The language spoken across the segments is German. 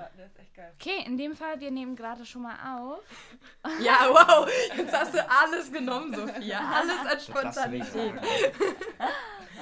Ja, das ist echt geil. Okay, in dem Fall, wir nehmen gerade schon mal auf. Ja, wow. Jetzt hast du alles genommen, Sophia. Alles an Spontanität. sagen.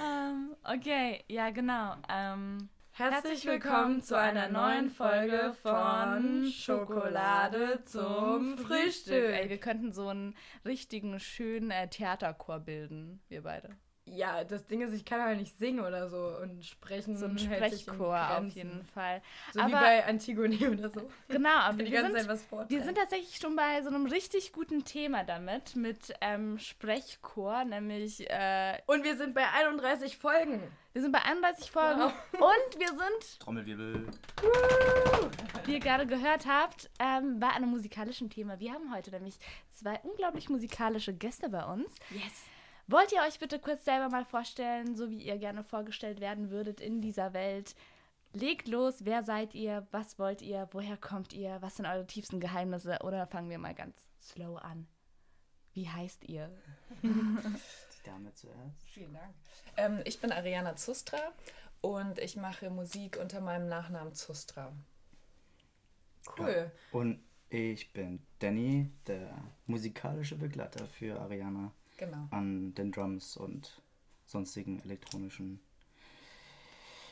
Ähm, okay, ja, genau. Ähm, Herzlich willkommen zu einer neuen Folge von Schokolade zum Frühstück. Ey, wir könnten so einen richtigen, schönen äh, Theaterchor bilden, wir beide. Ja, das Ding ist, ich kann halt nicht singen oder so und sprechen. So ein Sprechchor auf jeden Fall. So wie Aber- bei Antigone oder so. Genau, aber Die wir ganze sind, Zeit was vortragen. wir sind tatsächlich schon bei so einem richtig guten Thema damit, mit ähm, Sprechchor, nämlich äh, Und wir sind bei 31 Folgen. wir sind bei 31 Folgen Wow. und wir sind Trommelwirbel. wie ihr gerade gehört habt, ähm, bei einem musikalischen Thema. Wir haben heute nämlich zwei unglaublich musikalische Gäste bei uns. Yes. Wollt ihr euch bitte kurz selber mal vorstellen, so wie ihr gerne vorgestellt werden würdet in dieser Welt? Legt los, wer seid ihr, was wollt ihr, woher kommt ihr, was sind eure tiefsten Geheimnisse? Oder fangen wir mal ganz slow an. Wie heißt ihr? Die Dame zuerst. Vielen Dank. Ähm, ich bin Ariana Zustra und ich mache Musik unter meinem Nachnamen Zustra. Cool. Und ich bin Danny, der musikalische Begleiter für Ariana Genau. an den Drums und sonstigen elektronischen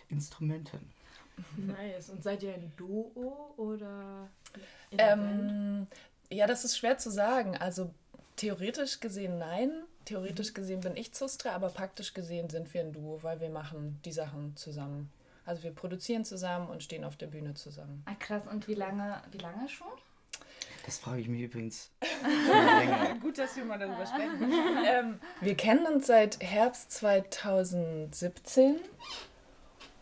Instrumenten. Nice. Und seid ihr ein Duo oder in der Band? Ähm, ja, das ist schwer zu sagen. Also theoretisch gesehen nein. Theoretisch gesehen bin ich Zustra, aber praktisch gesehen sind wir ein Duo, weil wir machen die Sachen zusammen. Also wir produzieren zusammen und stehen auf der Bühne zusammen. Ah, krass, und wie lange, wie lange schon? Das frage ich mich übrigens. Gut, dass wir mal darüber sprechen. ähm, wir kennen uns seit Herbst 2017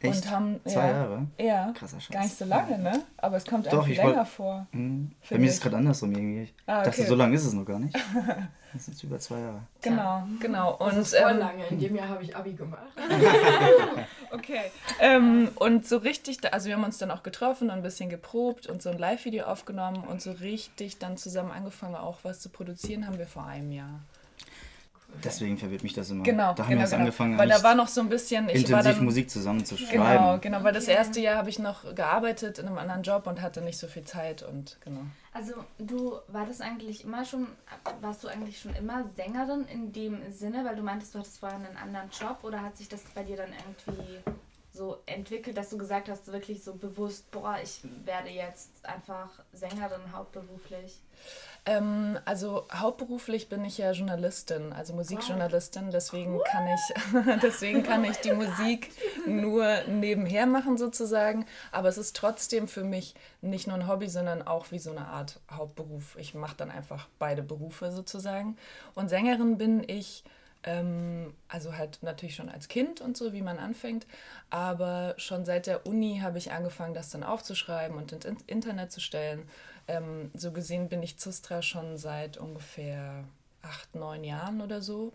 Echt? und haben Zwei ja, Jahre? Ja, Krasser Scheiß. gar nicht so lange, ne? Aber es kommt Doch, eigentlich ich wollt- länger vor. Mhm. Bei mir ist es gerade andersrum irgendwie. Ich Ah, dachte, okay. so lange ist es noch gar nicht. Das sind jetzt über zwei Jahre. Genau, genau. Das Und, ist voll ähm, lange. In dem Jahr habe ich Abi gemacht. Okay. Ähm, und so richtig, also wir haben uns dann auch getroffen und ein bisschen geprobt und so ein Live-Video aufgenommen und so richtig dann zusammen angefangen, auch was zu produzieren, haben wir vor einem Jahr. Deswegen verwirrt mich das immer. Genau, Da haben genau, wir erst genau. angefangen, Weil da war noch so ein bisschen, ich war intensiv dann, Musik zusammen zu Genau, schreiben. genau, weil das erste Jahr habe ich noch gearbeitet in einem anderen Job und hatte nicht so viel Zeit und genau. Also du war das eigentlich immer schon, warst du eigentlich schon immer Sängerin in dem Sinne, weil du meintest, du hattest vorher einen anderen Job oder hat sich das bei dir dann irgendwie so entwickelt, dass du gesagt hast, wirklich so bewusst, boah, ich werde jetzt einfach Sängerin hauptberuflich? Ähm, also hauptberuflich bin ich ja Journalistin, also Musikjournalistin, deswegen kann ich deswegen kann ich die Musik nur nebenher machen sozusagen, aber es ist trotzdem für mich nicht nur ein Hobby, sondern auch wie so eine Art Hauptberuf. Ich mache dann einfach beide Berufe sozusagen. Und Sängerin bin ich ähm, also halt natürlich schon als Kind und so, wie man anfängt, aber schon seit der Uni habe ich angefangen, das dann aufzuschreiben und ins In- Internet zu stellen. Ähm, so gesehen bin ich Zustra schon seit ungefähr acht, neun Jahren oder so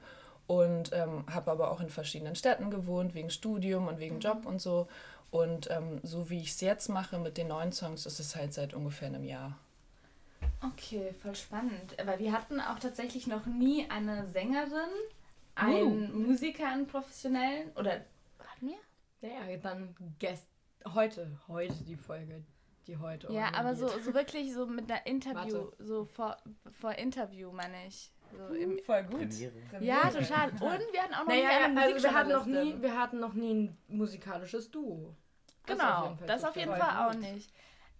und ähm, habe aber auch in verschiedenen Städten gewohnt, wegen Studium und wegen Job und so. Und ähm, so wie ich es jetzt mache mit den neuen Songs, ist es halt seit ungefähr einem Jahr. Okay, voll spannend. Aber wir hatten auch tatsächlich noch nie eine Sängerin, einen Musiker, einen professionellen oder hatten wir? Naja, dann gest heute, heute die Folge, die heute. Ja, aber so, so wirklich so mit einer Interview, Warte. so vor, vor Interview meine ich. So im, Voll gut. Premiere. ja, total. Und wir hatten auch noch Naja, nie eine also wir hatten noch nie, wir hatten noch nie ein musikalisches Duo. Das Genau, auf jeden Fall das auf jeden Fall auch nicht.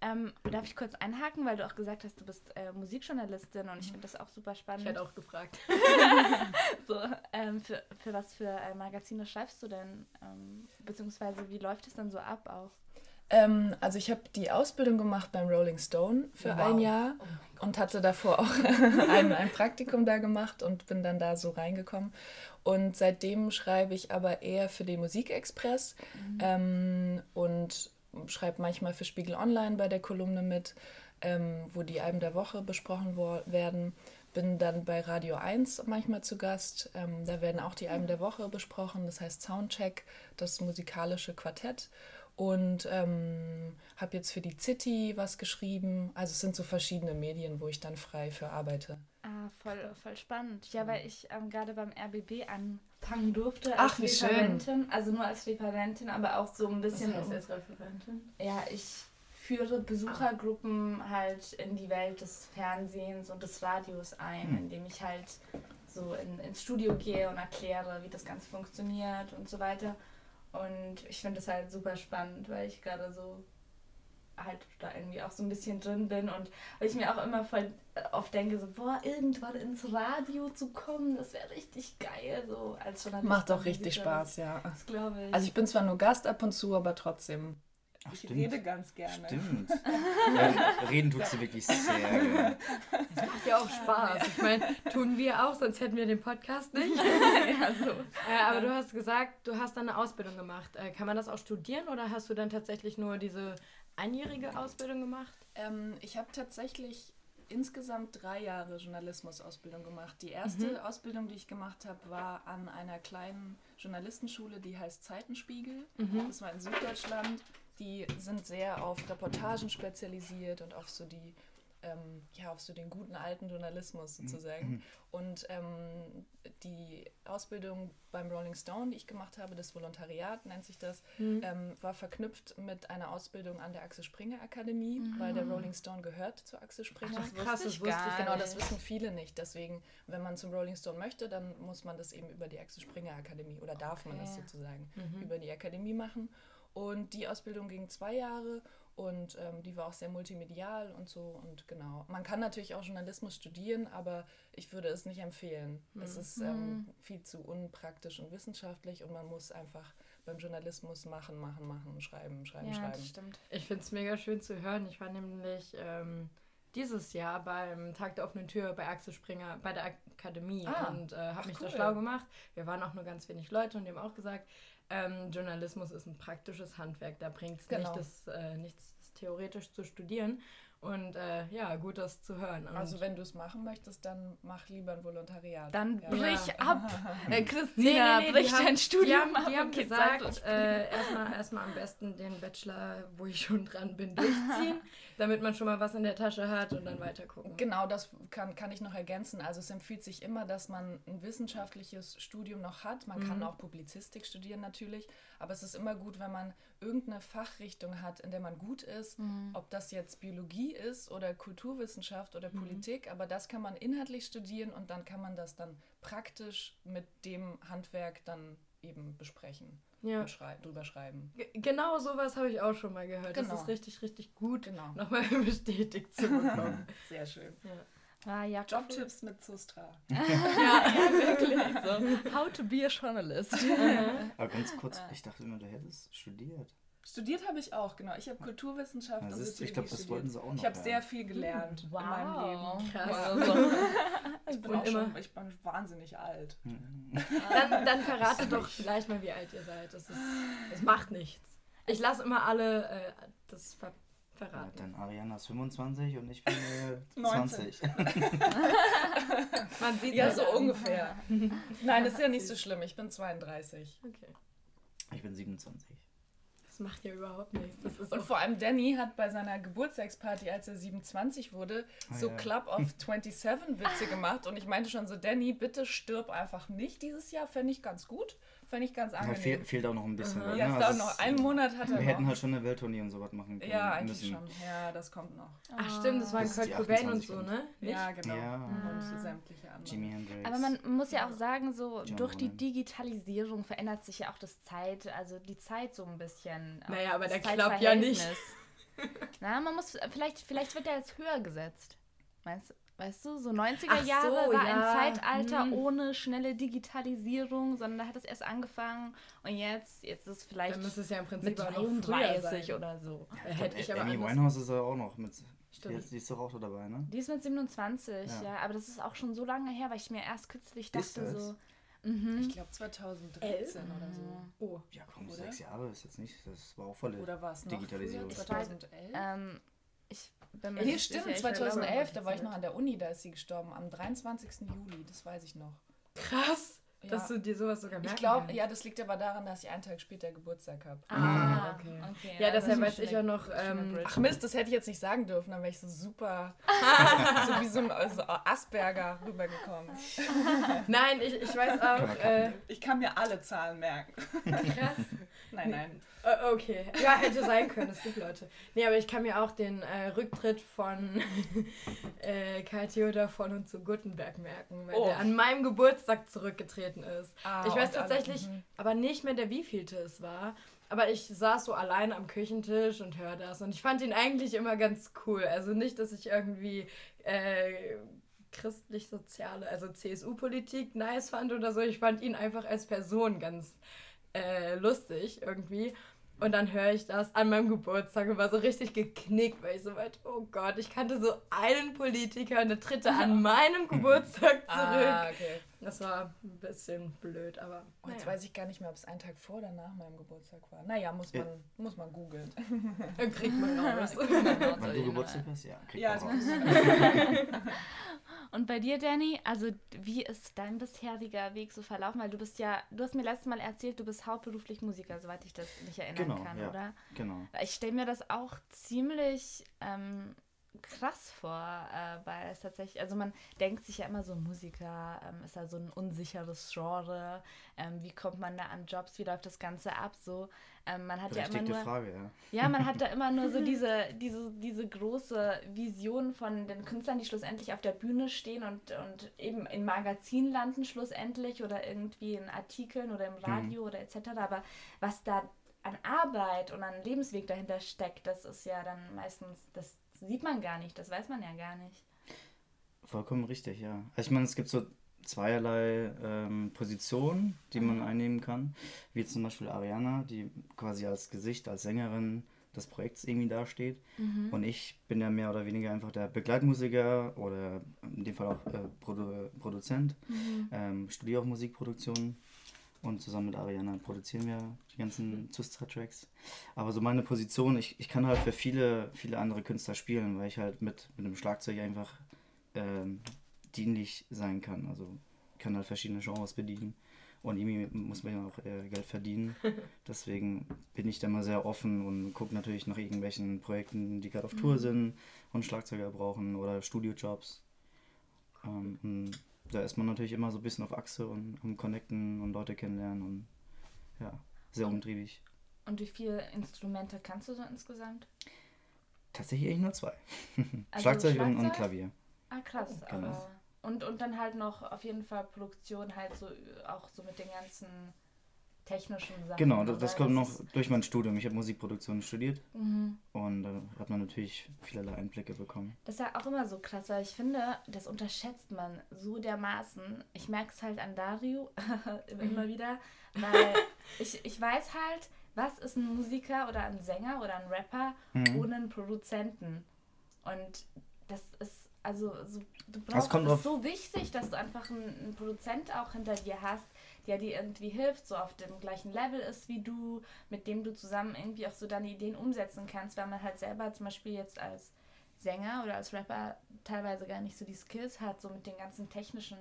Ähm, darf ich kurz einhaken, weil du auch gesagt hast, du bist äh, Musikjournalistin und ich finde das auch super spannend. Ich hätte auch gefragt. so, ähm, für, für was für äh, Magazine schreibst du denn? Ähm, beziehungsweise wie läuft es dann so ab auch? Ähm, also ich habe die Ausbildung gemacht beim Rolling Stone für Wow. ein Jahr Oh und hatte davor auch ein, ein Praktikum da gemacht und bin dann da so reingekommen. Und seitdem schreibe ich aber eher für den Musikexpress ähm, und schreibe manchmal für Spiegel Online bei der Kolumne mit, ähm, wo die Alben der Woche besprochen werden. Bin dann bei Radio 1 manchmal zu Gast. Ähm, da werden auch die Alben der Woche besprochen. Das heißt Soundcheck, das musikalische Quartett. Und ähm, habe jetzt für die City was geschrieben. Also es sind so verschiedene Medien, wo ich dann frei für arbeite. Ah, voll, voll spannend. Ja, weil ich ähm, gerade beim RBB anfangen durfte als Ach, wie schön. Referentin. Also nur als Referentin, aber auch so ein bisschen. Was heißt um- als Referentin? Ja, ich führe Besuchergruppen halt in die Welt des Fernsehens und des Radios ein, Hm. indem ich halt so in, ins Studio gehe und erkläre, wie das Ganze funktioniert und so weiter. Und ich finde das halt super spannend, weil ich gerade so halt da irgendwie auch so ein bisschen drin bin und weil ich mir auch immer voll oft denke, so, boah, irgendwann ins Radio zu kommen, das wäre richtig geil, so als Journalist. Macht auch richtig. Spaß, ja. Das glaube ich. Also ich bin zwar nur Gast ab und zu, aber trotzdem. Ach, ich stimmt. rede ganz gerne. Stimmt. Ja, reden tut sie wirklich sehr gerne. Macht ja auch Spaß. Ich meine, tun wir auch, sonst hätten wir den Podcast nicht. ja, so. Äh, aber du hast gesagt, du hast dann eine Ausbildung gemacht. Äh, kann man das auch studieren oder hast du dann tatsächlich nur diese einjährige Ausbildung gemacht? Ähm, ich habe tatsächlich insgesamt drei Jahre Journalismusausbildung gemacht. Die erste Ausbildung, die ich gemacht habe, war an einer kleinen Journalistenschule, die heißt Zeitenspiegel. Das war in Süddeutschland. Die sind sehr auf Reportagen spezialisiert und auf so die ähm, ja, auf so den guten alten Journalismus sozusagen. Und ähm, die Ausbildung beim Rolling Stone, die ich gemacht habe, das Volontariat nennt sich das, ähm, war verknüpft mit einer Ausbildung an der Axel Springer Akademie, weil der Rolling Stone gehört zur Axel Springer. das wusste krass, ich das wusste gar ich Genau, das nicht. wissen viele nicht. Deswegen, wenn man zum Rolling Stone möchte, dann muss man das eben über die Axel Springer Akademie oder darf man das Okay. sozusagen über die Akademie machen. Und die Ausbildung ging zwei Jahre und ähm, die war auch sehr multimedial und so. Und genau, man kann natürlich auch Journalismus studieren, aber ich würde es nicht empfehlen. Es ist ähm, viel zu unpraktisch und wissenschaftlich und man muss einfach beim Journalismus machen, machen, machen, schreiben, schreiben, Ja, schreiben. das stimmt. Ich finde es mega schön zu hören. Ich war nämlich ähm, dieses Jahr beim Tag der offenen Tür bei Axel Springer bei der Akademie Ah, und äh, habe mich cool. da schlau gemacht. Wir waren auch nur ganz wenig Leute und die haben auch gesagt, ähm, Journalismus ist ein praktisches Handwerk. Da bringt es Genau. nicht, das, äh, nichts das theoretisch zu studieren. Und äh, ja, gut, das zu hören. Und Also wenn du es machen möchtest, dann mach lieber ein Volontariat. Dann Ja. brich ab. Äh, Nee, Christina, nee, nee, brich die haben, dein die Studium haben, ab. die haben gesagt, äh, erstmal erstmal am besten den Bachelor, wo ich schon dran bin, durchziehen, damit man schon mal was in der Tasche hat und dann weiter gucken. Genau, das kann, kann ich noch ergänzen. Also es empfiehlt sich immer, dass man ein wissenschaftliches Studium noch hat. Man kann auch Publizistik studieren natürlich, aber es ist immer gut, wenn man irgendeine Fachrichtung hat, in der man gut ist, ob das jetzt Biologie ist oder Kulturwissenschaft oder Politik, aber das kann man inhaltlich studieren und dann kann man das dann praktisch mit dem Handwerk dann eben besprechen Ja. und schrei drüber schreiben. G- Genau sowas habe ich auch schon mal gehört. Genau. Das ist richtig, richtig gut, Genau. nochmal bestätigt zu bekommen. Sehr schön. Ah, ja, cool. Jobtipps mit Sustra. How to be a journalist. Aber ganz kurz, ich dachte immer, du hättest studiert. Studiert habe ich auch, genau. Ich habe Kulturwissenschaft Ja, und Soziologie ich glaub, das studiert. wollten sie auch noch Ich habe sehr viel gelernt in meinem Leben. Krass. Also, ich, bin Und auch immer- schon, ich bin wahnsinnig alt. Dann, dann verrate doch vielleicht mal, wie alt ihr seid. Das, ist, das macht nichts. Ich lasse immer alle äh, das ver Ja, verraten. dann Ariana ist 25 und ich bin äh, 19. 20. Man sieht Ja, halt so an. ungefähr. Nein, das ist ja nicht so schlimm. Ich bin 32. Okay. Ich bin 27. Das macht ja überhaupt nichts. Das ist Und vor allem Danny hat bei seiner Geburtstagsparty, als er 27 wurde, so ja. Club of 27 Witze gemacht. Und ich meinte schon so, Danny, bitte stirb einfach nicht dieses Jahr. Fände ich ganz gut. Fände ich ganz Ja, angenehm. fehl, fehlt auch noch ein bisschen. was, ja, ne? Also noch. Einen Monat hat er Wir hätten noch. halt schon eine Welttournee und sowas machen können. Ja, eigentlich müssen. schon. Ja, das kommt noch. Ach stimmt, das war Das Kurt Cobain und 28 so, ne? Nicht? Ja, genau. Ja. Und sämtliche andere. Jimi Hendrix. Aber man muss ja auch sagen, so John durch die. Digitalisierung verändert sich ja auch das Zeit, also die Zeit so ein bisschen. auch Naja, aber der klappt ja nicht. Na, man muss, vielleicht, vielleicht wird er jetzt höher gesetzt. Weißt, weißt du, so 90er Ach so, Jahre war ja. ein Zeitalter Hm. ohne schnelle Digitalisierung, sondern da hat es erst angefangen und jetzt, jetzt ist es vielleicht Dann müsste es ja im Prinzip mit auch noch früher 33 sein. oder so. Äh, Hätte ich aber Amy Winehouse ist ja auch noch mit. Die, Stimmt. die ist doch auch so dabei, ne? Die ist mit 27, ja. Ja. aber das ist auch schon so lange her, weil ich mir erst kürzlich Ist dachte so, mhm. Ich glaube 2013 oder so. Oh. Ja, komm, Oder? sechs Jahre ist jetzt nicht. Das war auch voll. Oder war es noch Digitalisierung. früher? Ich weiß- 2011? Ähm, ich mir Nee, stimmt, sicher, ich 2011, da war ich noch an der Uni, da ist sie gestorben, am 23. Juli, das weiß ich noch. Krass, Ja. dass du dir sowas sogar merken Ich glaube, ja, das liegt aber daran, dass ich einen Tag später Geburtstag habe. Ah, okay. okay. Ja, das deshalb weiß ich auch noch, ähm. Ach Mist, das hätte ich jetzt nicht sagen dürfen, dann wäre ich so super, so wie so ein also Asperger rübergekommen. Nein, ich, ich weiß auch, äh, Ich kann mir alle Zahlen merken. krass. Nein, nein. Äh, okay. Ja, hätte sein können. Es gibt Leute. Nee, aber ich kann mir auch den äh, Rücktritt von äh, Karl Theodor von und zu Gutenberg merken, weil Oh. der an meinem Geburtstag zurückgetreten ist. Ah, ich weiß und alle- tatsächlich mhm. aber nicht mehr, der wievielte es war. Aber ich saß so allein am Küchentisch und hör das. Und ich fand ihn eigentlich immer ganz cool. Also nicht, dass ich irgendwie äh, christlich-soziale, also CSU-Politik nice fand oder so. Ich fand ihn einfach als Person ganz äh, lustig irgendwie. Und dann höre ich das an meinem Geburtstag und war so richtig geknickt, weil ich so weit, oh Gott, ich kannte so einen Politiker und der tritt an meinem Geburtstag zurück. Ah, okay. Das war ein bisschen blöd, aber. Oh, jetzt naja. weiß ich gar nicht mehr, ob es einen Tag vor oder nach meinem Geburtstag war. Naja, muss Ja. man, muss man googeln. Dann kriegt man raus. Wann du Geburtstag hast? Ja, krieg Ja, ja, so. raus. Und bei dir, Danny, also wie ist dein bisheriger Weg so verlaufen? Weil du bist ja, du hast mir letztes Mal erzählt, du bist hauptberuflich Musiker, soweit ich das mich erinnern Genau, kann, ja. oder? Genau. Ich stelle mir das auch ziemlich ähm, krass vor, äh, weil es tatsächlich, also man denkt sich ja immer so, Musiker ähm, ist ja so ein unsicheres Genre, ähm, wie kommt man da an Jobs, wie läuft das Ganze ab, so. Ähm, man hat ja immer nur, Frage, ja. ja, man hat da immer nur so diese, diese, diese große Vision von den Künstlern, die schlussendlich auf der Bühne stehen und, und eben in Magazinen landen schlussendlich oder irgendwie in Artikeln oder im Radio oder etc. Aber was da an Arbeit und an Lebensweg dahinter steckt, das ist ja dann meistens, das sieht man gar nicht, das weiß man ja gar nicht. Vollkommen richtig, ja. Also ich meine, es gibt so zweierlei ähm, Positionen, die man einnehmen kann, wie zum Beispiel Ariana, die quasi als Gesicht, als Sängerin des Projekts irgendwie dasteht. Und ich bin ja mehr oder weniger einfach der Begleitmusiker oder in dem Fall auch äh, Produ Produzent, ähm, studiere auch Musikproduktion und zusammen mit Ariana produzieren wir die ganzen Zustra-Tracks. Aber so meine Position, ich, ich kann halt für viele, viele andere Künstler spielen, weil ich halt mit, mit dem Schlagzeug einfach ähm, dienlich sein kann. Also kann halt verschiedene Genres bedienen. Und irgendwie muss man ja auch äh, Geld verdienen. Deswegen bin ich da mal sehr offen und gucke natürlich nach irgendwelchen Projekten, die gerade auf Tour sind und Schlagzeuger brauchen oder Studiojobs. Ähm, da ist man natürlich immer so ein bisschen auf Achse und am Connecten und Leute kennenlernen und ja, sehr umtriebig. Und wie viele Instrumente kannst du so insgesamt? Tatsächlich eigentlich nur zwei. Also Schlagzeug, Und, und Schlagzeug? Klavier. Ah, krass. Genau. Aber und, und dann halt noch auf jeden Fall Produktion halt so auch so mit den ganzen technischen Sachen. Genau, das, das kommt noch durch mein Studium. Ich habe Musikproduktion studiert Mhm. und da hat man natürlich vielerlei Einblicke bekommen. Das ist ja auch immer so krass, weil ich finde, das unterschätzt man so dermaßen. Ich merke es halt an Dario immer wieder, weil ich, ich weiß halt, was ist ein Musiker oder ein Sänger oder ein Rapper Mhm. ohne einen Produzenten. Und das ist, also, so, du brauchst, kommt es ist so wichtig, dass du einfach einen, einen Produzent auch hinter dir hast, der dir irgendwie hilft, so auf dem gleichen Level ist wie du, mit dem du zusammen irgendwie auch so deine Ideen umsetzen kannst, weil man halt selber zum Beispiel jetzt als Sänger oder als Rapper teilweise gar nicht so die Skills hat, so mit den ganzen technischen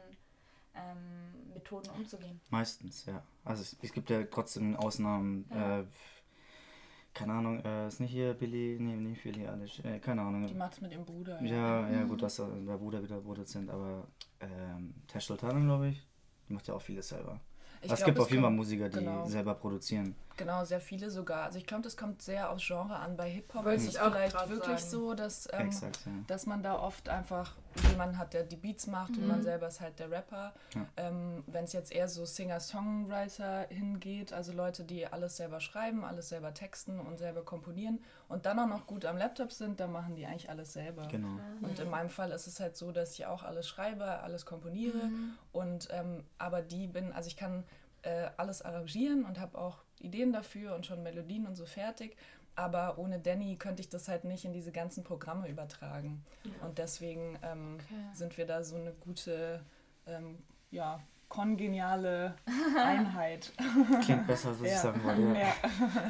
ähm, Methoden umzugehen. Meistens, ja. Also es, es gibt ja trotzdem Ausnahmen. Ja. Äh, keine Ahnung, äh, ist nicht hier Billy, nee, nicht Billy Eilish, äh, keine Ahnung. Die macht es mit ihrem Bruder. Ja, ja, gut, dass der Bruder wieder Produzent, aber ähm, Tash Sultana, glaube ich, die macht ja auch vieles selber. Ich es glaub, gibt auf jeden Fall Musiker, die genau. selber produzieren. Genau, sehr viele sogar. Also ich glaube, das kommt sehr aufs Genre an. Bei Hip-Hop ist es auch vielleicht wirklich sagen. so, dass, ähm, Exakt, ja. dass man da oft einfach jemanden hat, der die Beats macht und man selber ist halt der Rapper. Ja. Ähm, Wenn es jetzt eher so Singer-Songwriter hingeht, also Leute, die alles selber schreiben, alles selber texten und selber komponieren und dann auch noch gut am Laptop sind, dann machen die eigentlich alles selber. Genau. Und in meinem Fall ist es halt so, dass ich auch alles schreibe, alles komponiere und ähm, aber die bin, also ich kann äh, alles arrangieren und habe auch Ideen dafür und schon Melodien und so fertig. Aber ohne Danny könnte ich das halt nicht in diese ganzen Programme übertragen. Und deswegen ähm, Okay. sind wir da so eine gute, ähm, ja, kongeniale Einheit. Klingt besser, als was ich Ja. sagen wollte. Ja. ja.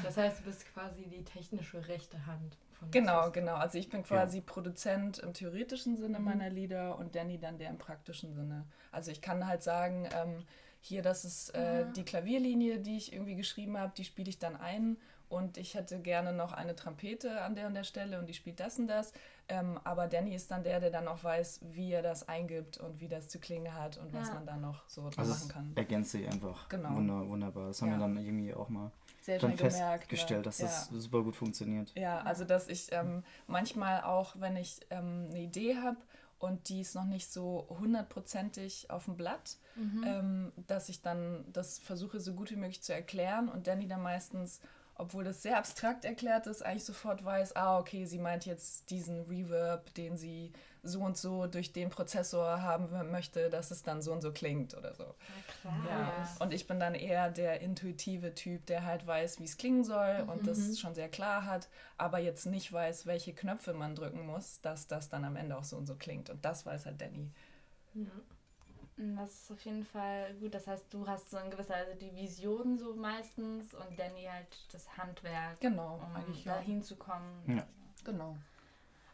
Das heißt, du bist quasi die technische rechte Hand von Genau, Cisco. genau. Also ich bin quasi Produzent im theoretischen Sinne meiner Lieder und Danny dann der im praktischen Sinne. Also ich kann halt sagen, ähm, hier, das ist äh, die Klavierlinie, die ich irgendwie geschrieben habe, die spiele ich dann ein und ich hätte gerne noch eine Trompete an der und der Stelle und die spielt das und das. Ähm, aber Danny ist dann der, der dann auch weiß, wie er das eingibt und wie das zu klingen hat und was Ja. man dann noch so Also machen kann. ergänzt sich einfach Genau. wunder, wunderbar. Das haben Ja. wir dann irgendwie auch mal Sehr dann gemerkt. festgestellt, ne? dass Ja. das super gut funktioniert. Ja, also dass ich ähm, manchmal auch, wenn ich ähm, eine Idee habe und die ist noch nicht so hundertprozentig auf dem Blatt, ähm, dass ich dann das versuche so gut wie möglich zu erklären. Und Danny dann meistens, obwohl das sehr abstrakt erklärt ist, eigentlich sofort weiß, ah okay, sie meint jetzt diesen Reverb, den sie so und so durch den Prozessor haben möchte, dass es dann so und so klingt oder so. Ja, und ich bin dann eher der intuitive Typ, der halt weiß, wie es klingen soll und das schon sehr klar hat, aber jetzt nicht weiß, welche Knöpfe man drücken muss, dass das dann am Ende auch so und so klingt. Und das weiß halt Danny. Mm, Das ist auf jeden Fall gut. Das heißt, du hast so in gewisser Weise die Vision so meistens und Danny halt das Handwerk, Genau, um eigentlich da ja. hinzukommen. Ja. Genau.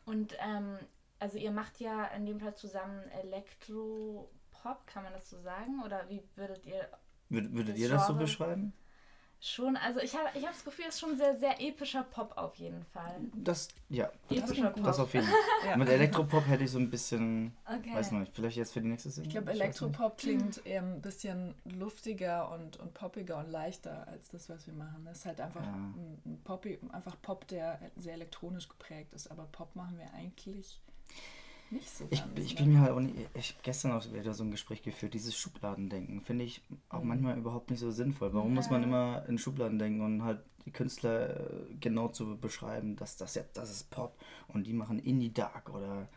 Und ähm, also ihr macht ja in dem Fall zusammen Elektro-Pop, kann man das so sagen? Oder wie würdet ihr Würd, würdet Das ihr das so beschreiben? schon, also ich habe ich hab das Gefühl, es ist schon sehr, sehr epischer Pop auf jeden Fall. Das, ja, Epischer Pop. das auf jeden Fall. Ja. Mit Elektropop hätte ich so ein bisschen, okay. weiß nicht, vielleicht jetzt für die nächste Single? Ich glaube. Elektropop klingt eher ein bisschen luftiger und, und poppiger und leichter als das, was wir machen. Es ist halt einfach Ja. ein, ein Poppy, einfach Pop, der sehr elektronisch geprägt ist. Aber Pop machen wir eigentlich nicht so Ich, ganz. ich ne? bin mir halt auch nicht, ich habe gestern auch wieder so ein Gespräch geführt, dieses Schubladendenken finde ich auch Mhm. manchmal überhaupt nicht so sinnvoll. Warum muss man immer in Schubladen denken und halt die Künstler äh, genau zu beschreiben, dass das jetzt, das ist Pop und die machen Indie Dark oder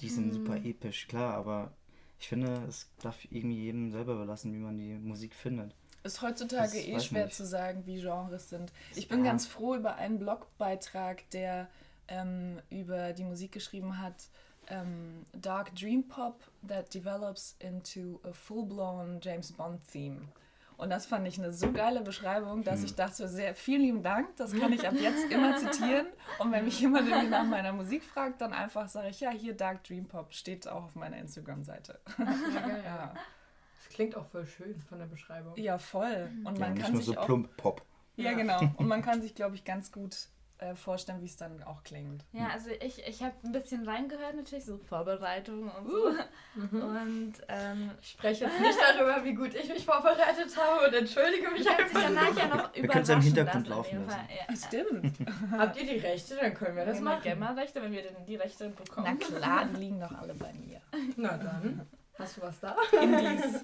die sind super episch, klar, aber ich finde, es darf irgendwie jedem selber überlassen, wie man die Musik findet. Ist heutzutage Das eh schwer nicht. zu sagen, wie Genres sind. Ich bin Ja. ganz froh über einen Blogbeitrag, der ähm, über die Musik geschrieben hat. Ähm, Dark Dream Pop that develops into a full-blown James Bond Theme. Und das fand ich eine so geile Beschreibung, dass ich dachte, sehr vielen lieben Dank, das kann ich ab jetzt immer zitieren. Und wenn mich jemand irgendwie nach meiner Musik fragt, dann einfach sage ich, ja, hier Dark Dream Pop steht auch auf meiner Instagram-Seite. Ja. Ja. Das klingt auch voll schön von der Beschreibung. ja, voll. Und Ja, man nicht kann nur sich so auch plump Pop. Ja, Ja. genau. Und man kann sich, glaube ich, ganz gut äh, vorstellen, wie es dann auch klingt. Ja, also ich, ich habe ein bisschen reingehört, natürlich, so Vorbereitung und so. Und ähm, Ich spreche jetzt nicht darüber, wie gut ich mich vorbereitet habe und entschuldige mich ich werde sich einfach. dann nachher noch Wir können es ja im Hintergrund lassen, laufen lassen. Ja. Stimmt. Habt ihr die Rechte, dann können wir das machen. GEMA-Rechte, wenn wir denn die Rechte Na bekommen. klar, die liegen doch alle bei mir. Na dann. Hast du was da? Indies.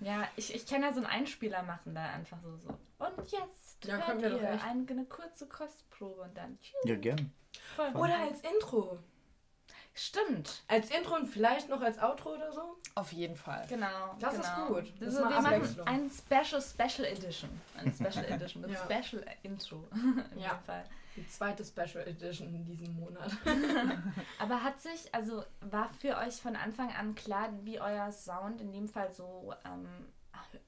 Ja, ich, ich kann ja so einen Einspieler machen, da einfach so. so. Und jetzt Ja, hört können wir doch ihr echt. ein, eine kurze Kostprobe und dann tschüss. Ja, gern. Voll. Oder als Intro. Stimmt. Als Intro und vielleicht noch als Outro oder so? Auf jeden Fall. Genau. Das ist genau. gut. Das Das ist wir machen ein Special Special Edition. Ein Special Edition mit Ja. Special Intro. In Ja. Fall. Die zweite Special Edition in diesem Monat. Aber hat sich, also war für euch von Anfang an klar, wie euer Sound in dem Fall so ähm,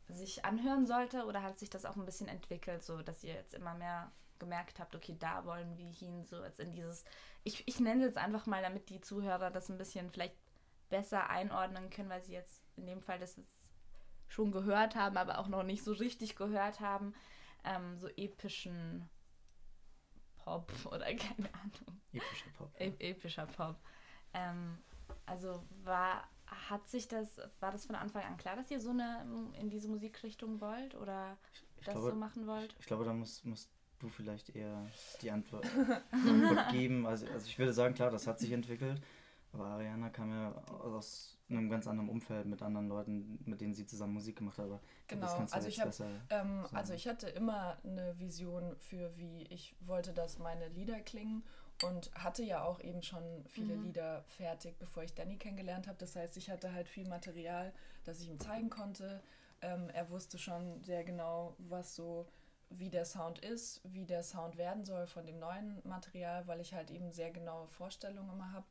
sich anhören sollte? Oder hat sich das auch ein bisschen entwickelt, so dass ihr jetzt immer mehr gemerkt habt, okay, da wollen wir hin, so jetzt in dieses, ich, ich nenne es jetzt einfach mal, damit die Zuhörer das ein bisschen vielleicht besser einordnen können, weil sie jetzt in dem Fall das jetzt schon gehört haben, aber auch noch nicht so richtig gehört haben, ähm, so epischen Pop oder keine Ahnung Epischer Pop. e epischer Pop. Ähm, also war, hat sich das, war das von Anfang an klar, dass ihr so eine in diese Musikrichtung wollt oder Ich das glaube, so machen wollt? Ich glaube, da musst, musst du vielleicht eher die Antwort, Antwort geben. Also, also ich würde sagen, klar, das hat sich entwickelt. Aber Ariana kam ja aus einem ganz anderen Umfeld mit anderen Leuten, mit denen sie zusammen Musik gemacht hat. Aber ich Genau, kannst du also ich hab- besser. Ähm, also ich hatte immer eine Vision für, wie ich wollte, dass meine Lieder klingen und hatte ja auch eben schon viele Lieder fertig, bevor ich Danny kennengelernt habe. Das heißt, ich hatte halt viel Material, das ich ihm zeigen konnte. Ähm, er wusste schon sehr genau, was so, wie der Sound ist, wie der Sound werden soll von dem neuen Material, weil ich halt eben sehr genaue Vorstellungen immer habe.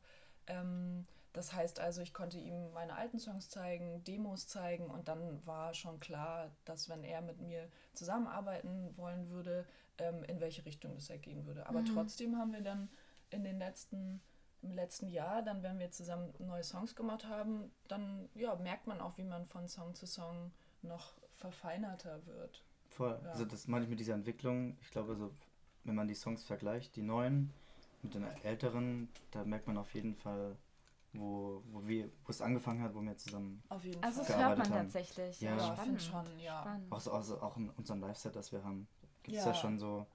Ähm, das heißt also, ich konnte ihm meine alten Songs zeigen, Demos zeigen und dann war schon klar, dass wenn er mit mir zusammenarbeiten wollen würde, ähm, in welche Richtung das er gehen würde. Aber trotzdem haben wir dann in den letzten, im letzten Jahr, dann wenn wir zusammen neue Songs gemacht haben, dann ja, merkt man auch, wie man von Song zu Song noch verfeinerter wird. Voll. Ja. Also das meine ich mit dieser Entwicklung. Ich glaube, so, wenn man die Songs vergleicht, die neuen mit den Älteren, da merkt man auf jeden Fall, wo, wo, wir, wo es angefangen hat, wo wir zusammen Auf jeden Also das Fall. hört man haben. tatsächlich. Ja. Ja, spannend. schon, ja. Spannend. Auch, so, also auch in unserem Live-Set, das wir haben, gibt es Ja. ja. schon so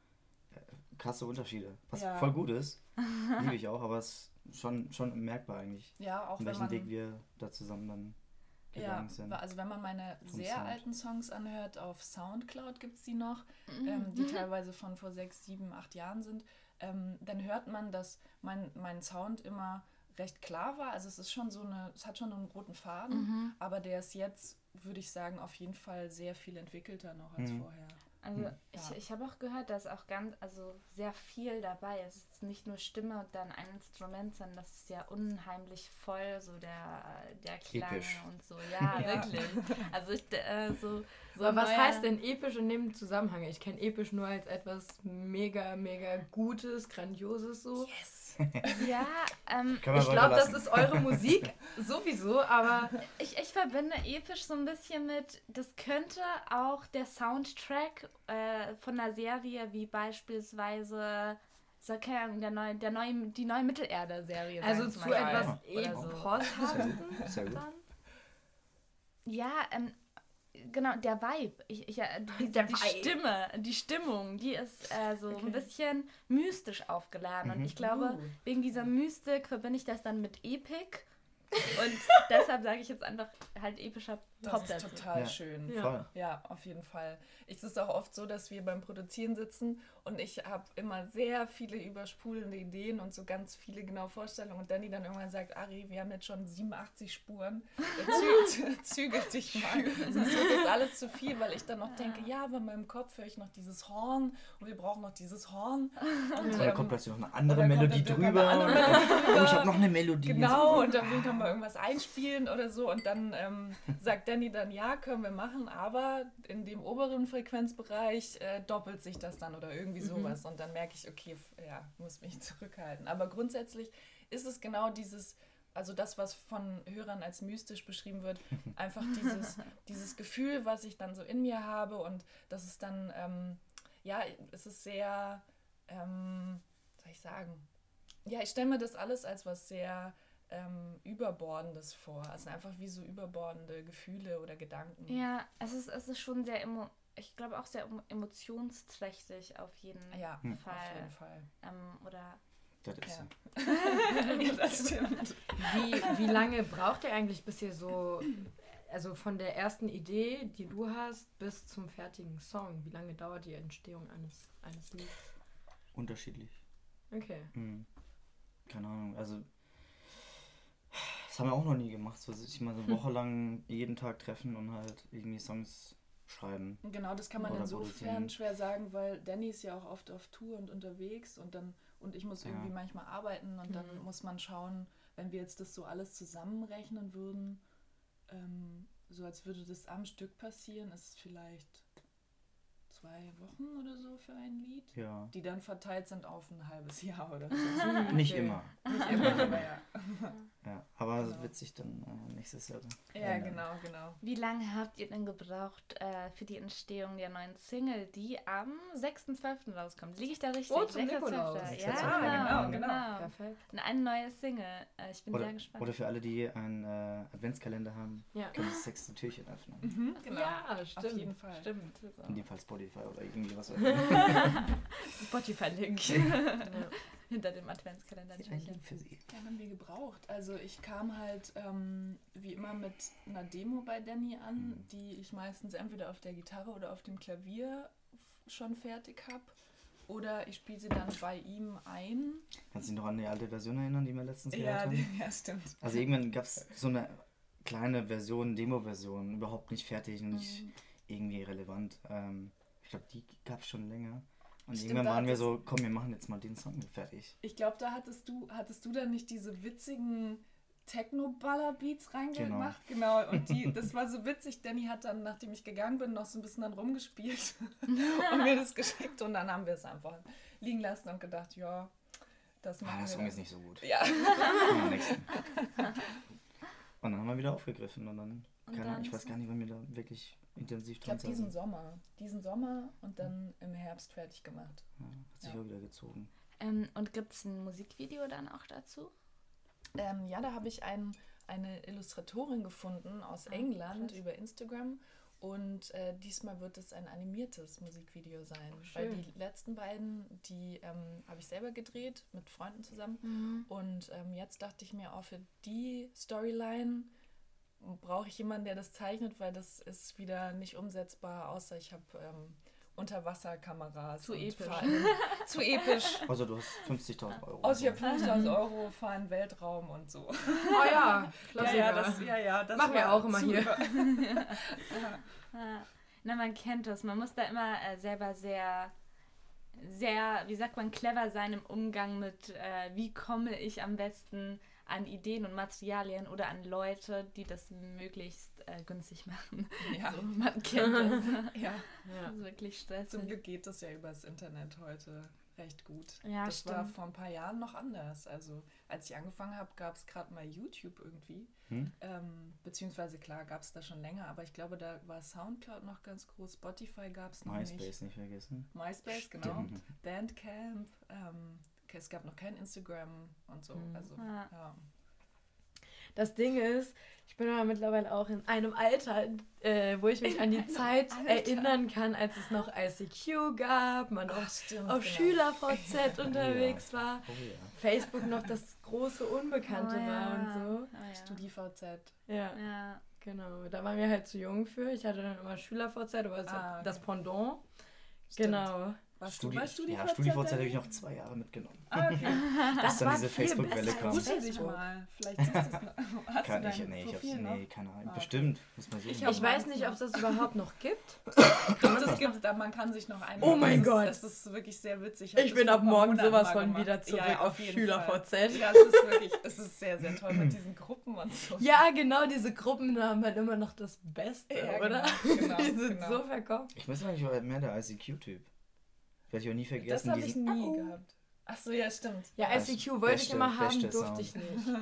äh, krasse Unterschiede. Was Ja. voll gut ist, liebe ich auch, aber es ist schon, schon merkbar eigentlich, Ja, auch in wenn welchen man Weg wir da zusammen dann Ja, gegangen sind. also wenn man meine sehr Sound. alten Songs anhört, auf Soundcloud gibt es die noch, Mhm. ähm, die teilweise von vor sechs, sieben, acht Jahren sind, ähm, dann hört man, dass mein, mein Sound immer recht klar war. Also es ist schon so eine, es hat schon einen roten Faden, Mhm. aber der ist jetzt, würde ich sagen, auf jeden Fall sehr viel entwickelter noch als Mhm. vorher. Also Hm. ich, Ja. ich habe auch gehört, dass auch ganz, also sehr viel dabei ist. Es ist nicht nur Stimme und dann ein Instrument, sondern das ist ja unheimlich voll, so der, der Klang Episch. und so. Ja, Ja. wirklich. Also ich, äh, so, so Aber was heißt denn episch in dem Zusammenhang? Ich kenne episch nur als etwas mega, mega Gutes, Grandioses so. Ja, ähm, Ich glaube, das ist eure Musik sowieso, aber ich, ich verbinde episch so ein bisschen mit, das könnte auch der Soundtrack äh, von einer Serie wie beispielsweise, so, keine Ahnung, der neue, der neue, die neue Mittelerde-Serie sein. also zu etwas Sehr gut. dann. Ja, ähm, genau, der Vibe. Ich, ich, äh, die, Der die Vibe. Stimme, die Stimmung, die ist äh, so Okay. ein bisschen mystisch aufgeladen. Und Mhm. ich glaube, Uh. wegen dieser Mystik verbinde ich das dann mit Epic. Und deshalb sage ich jetzt einfach halt epischer Das Pop ist dazu. total Ja. schön. Ja. Ja, auf jeden Fall. Es ist auch oft so, dass wir beim Produzieren sitzen und ich habe immer sehr viele übersprudelnde Ideen und so ganz viele genaue Vorstellungen. Und Danny dann irgendwann sagt, Ari, wir haben jetzt schon 87 Spuren, zü zügel dich mal. Sonst wird das alles zu viel, weil ich dann noch denke, ja, aber in meinem Kopf höre ich noch dieses Horn und wir brauchen noch dieses Horn. Und, da ähm, kommt plötzlich noch eine andere oder Melodie drüber. andere dann, oh, ich habe noch eine Melodie. Genau, und dann will ich noch mal irgendwas einspielen oder so. Und dann ähm, sagt Danny dann, ja, können wir machen, aber in dem oberen Frequenzbereich äh, doppelt sich das dann oder irgendwie sowas. Und dann merke ich, okay, ja, muss mich zurückhalten. Aber grundsätzlich ist es genau dieses, also das, was von Hörern als mystisch beschrieben wird, einfach dieses, dieses Gefühl, was ich dann so in mir habe und das ist dann, ähm, ja, es ist sehr, ähm, was soll ich sagen? Ja, ich stelle mir das alles als was sehr ähm, Überbordendes vor. Also einfach wie so überbordende Gefühle oder Gedanken. Ja, es ist, es ist schon sehr, emo ich glaube auch sehr emo- emotionsträchtig auf jeden Ja. Fall. auf jeden Fall. Ähm, oder Das ist Ja. das stimmt. Wie, wie lange braucht ihr eigentlich, bis ihr so, also von der ersten Idee, die du hast, bis zum fertigen Song? Wie lange dauert die Entstehung eines, eines Lieds? Unterschiedlich. Okay. Hm. Keine Ahnung, also haben wir auch noch nie gemacht, so sich mal so eine Woche lang jeden Tag treffen und halt irgendwie Songs schreiben. Genau, das kann man insofern schwer sagen, weil Danny ist ja auch oft auf Tour und unterwegs und dann und ich muss Ja. irgendwie manchmal arbeiten und dann Mhm. muss man schauen, wenn wir jetzt das so alles zusammenrechnen würden, ähm, so als würde das am Stück passieren, ist es vielleicht zwei Wochen oder so für ein Lied, Ja. die dann verteilt sind auf ein halbes Jahr oder so. Nicht Okay. immer. Nicht immer, aber ja. Ja. Aber Genau. es wird sich dann äh, nächstes Jahr. Ja, ändern. genau, genau. wie lange habt ihr denn gebraucht äh, für die Entstehung der neuen Single, die am 6.12. rauskommt? Liege ich da richtig? Oh, zum 6.12.. Nikolaus. Ja, Ah, genau, genau, genau. Perfekt. Eine neue Single. Äh, ich bin Oder, sehr gespannt. oder für alle, die einen äh, Adventskalender haben, Ja. können das sechste Türchen öffnen. Mhm, genau. Ja, stimmt. Auf jeden Fall. Stimmt. In dem Fall Spotify oder irgendwie was. Spotify-Link Ja. hinter dem Adventskalender. Ein für sie. Ja, haben wir gebraucht. Also ich kam halt ähm, wie immer mit einer Demo bei Danny an, Mhm. die ich meistens entweder auf der Gitarre oder auf dem Klavier schon fertig habe. Oder ich spiele sie dann bei ihm ein. Kannst du dich noch an die alte Version erinnern, die wir letztens gehört Ja, haben? die, ja, stimmt. Also irgendwann gab es so eine kleine Version, Demo-Version, überhaupt nicht fertig und nicht Mhm. irgendwie relevant. Ähm, ich glaube, die gab es schon länger. Und Stimmt, irgendwann waren wir so, komm, wir machen jetzt mal den Song fertig. Ich glaube, da hattest du, hattest du dann nicht diese witzigen Techno-Baller-Beats reingemacht. Genau. Und die, das war so witzig. Danny hat dann, nachdem ich gegangen bin, noch so ein bisschen dann rumgespielt und mir das geschickt. Und dann haben wir es einfach liegen lassen und gedacht, ja, das Ah, machen der wir. Song ist nicht so gut. Ja. Und dann haben wir wieder aufgegriffen und dann, Und keine dann ich weiß gar nicht, wann wir da wirklich intensiv Ich glaube, dran diesen. Sommer. Diesen Sommer und dann im Herbst fertig gemacht. Ja, hat sich Ja. auch wieder gezogen. Ähm, und gibt es ein Musikvideo dann auch dazu? Ähm, ja, da habe ich ein, eine Illustratorin gefunden aus Ah, England krass. über Instagram. Und äh, diesmal wird es ein animiertes Musikvideo sein. Weil schön. die letzten beiden, die ähm, habe ich selber gedreht, mit Freunden zusammen. Mhm. Und ähm, jetzt dachte ich mir, auch für die Storyline brauche ich jemanden, der das zeichnet, weil das ist wieder nicht umsetzbar, außer ich habe ähm, Unterwasserkameras. Zu episch. zu episch. Also du hast 50.000 Euro. Außer ich habe 50.000 Euro, fahre in den Weltraum und so. Oh ja, Klassiker. Ja, ja, das, ja, ja, das Machen wir auch immer hier. Na, man kennt das. Man muss da immer äh, selber sehr, sehr, wie sagt man, clever sein im Umgang mit, äh, wie komme ich am besten an Ideen und Materialien oder an Leute, die das möglichst äh, günstig machen. Ja, So, man kennt das. ja. Das ist wirklich Zum stressig. Glück geht das ja übers Internet heute recht gut. Ja, das war stimmt. vor ein paar Jahren noch anders. Also als ich angefangen habe, gab es gerade mal YouTube irgendwie. Hm? Ähm, beziehungsweise klar gab es da schon länger, aber ich glaube, da war Soundcloud noch ganz groß, Spotify gab es noch nicht. MySpace nicht vergessen. MySpace, genau. Stimmt. Bandcamp. Ähm, es gab noch kein Instagram und so. Mhm. Also, Ja. ja. Das Ding ist, ich bin aber mittlerweile auch in einem Alter, äh, wo ich mich an die Zeit Alter. erinnern kann, als es noch ICQ gab, man auch stimmt. auf genau. SchülerVZ unterwegs war, Oh ja. Facebook noch das große Unbekannte Oh, war ja. und so. Oh, ja. StudiVZ. Ja, Ja. genau. Da waren wir halt zu jung für. Ich hatte dann immer SchülerVZ, aber das, Ah, okay. das Pendant. Stimmt. Genau. Warst Studi du bei ja, StudiVZ? Habe ich noch zwei Jahre mitgenommen. Ah, okay. Bis dann war diese Facebook-Welle kam. Google dich mal. Vielleicht siehst du es noch. Hast Kann du ich, nee, ich hab's, Profil noch? nee, keine Ahnung. Ah. Bestimmt, muss man sehen. Ich Ich weiß nicht, ob es das überhaupt noch gibt. Das gibt's da, man kann sich noch ein. Oh mein das Gott. Ist, das ist wirklich sehr witzig. Ich das bin ab morgen sowas von gemacht. wieder zurück ja, auf jeden Fall. SchülerVZ. Ja, es ist wirklich, es ist sehr, sehr toll mit diesen Gruppen und so. Ja, genau, diese Gruppen haben halt immer noch das Beste, Ja, oder? genau, genau, Die sind genau. so verkauft. Ich ich war mehr der ICQ-Typ. Werde ich auch nie Das vergessen. habe ich nie gehabt. Ach so, ja, stimmt. Ja, Das ICQ wollte ich immer haben, durfte Sound. ich nicht.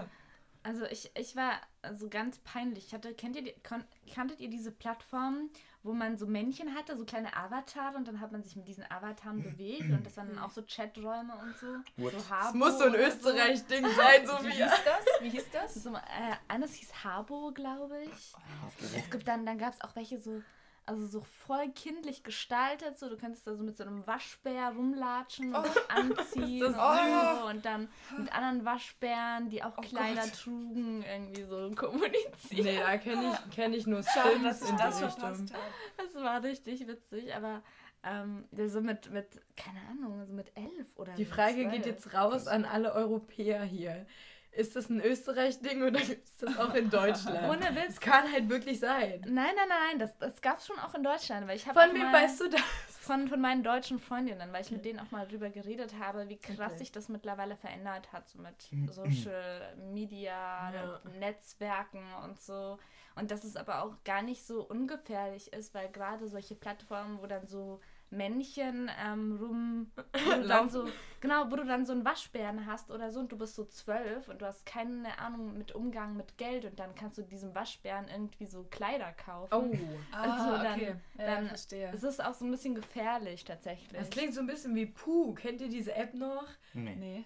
Also ich, ich war so ganz peinlich. Ich hatte, kennt ihr die, kon, kanntet ihr diese Plattform, wo man so Männchen hatte, so kleine Avatare und dann hat man sich mit diesen Avataren bewegt und das waren dann auch so Chaträume und so. What? So Das muss so ein Österreich-Ding sein, so Wie wie. hieß das? Wie hieß das? So, äh, eines hieß Habo, glaube ich. Ah, Es gibt dann, dann gab es auch welche so, also so voll kindlich gestaltet, so du könntest da so mit so einem Waschbär rumlatschen und dich anziehen und, so, und dann mit anderen Waschbären, die auch Oh Kleider Gott. trugen, irgendwie so kommunizieren. Nee, da kenne ich, kenn ich nur Schade, Sims dass ich in das Richtung. verpasst. Das war richtig witzig, aber ähm, so mit, mit, keine Ahnung, so mit elf oder Die Frage zwölf. geht jetzt raus an alle Europäer hier. Ist das ein Österreich-Ding oder gibt es das auch in Deutschland? Ohne Witz. Es kann halt wirklich sein. Nein, nein, nein, das, das gab es schon auch in Deutschland, weil ich habe Von wem mal, weißt du das? Von, von meinen deutschen Freundinnen, weil ich mit denen auch mal drüber geredet habe, wie krass Okay. sich das mittlerweile verändert hat, so mit Social Media, Ja. Netzwerken und so. Und dass es aber auch gar nicht so ungefährlich ist, weil gerade solche Plattformen, wo dann so Männchen ähm, rum, wo du dann so, genau, wo du dann so einen Waschbären hast oder so und du bist so zwölf und du hast keine Ahnung mit Umgang mit Geld und dann kannst du diesem Waschbären irgendwie so Kleider kaufen. Oh, Also dann- okay. Ja, dann- verstehe. Es ist auch so ein bisschen gefährlich tatsächlich. das klingt so ein bisschen wie Puh. Kennt ihr diese App noch? Nee. Nee.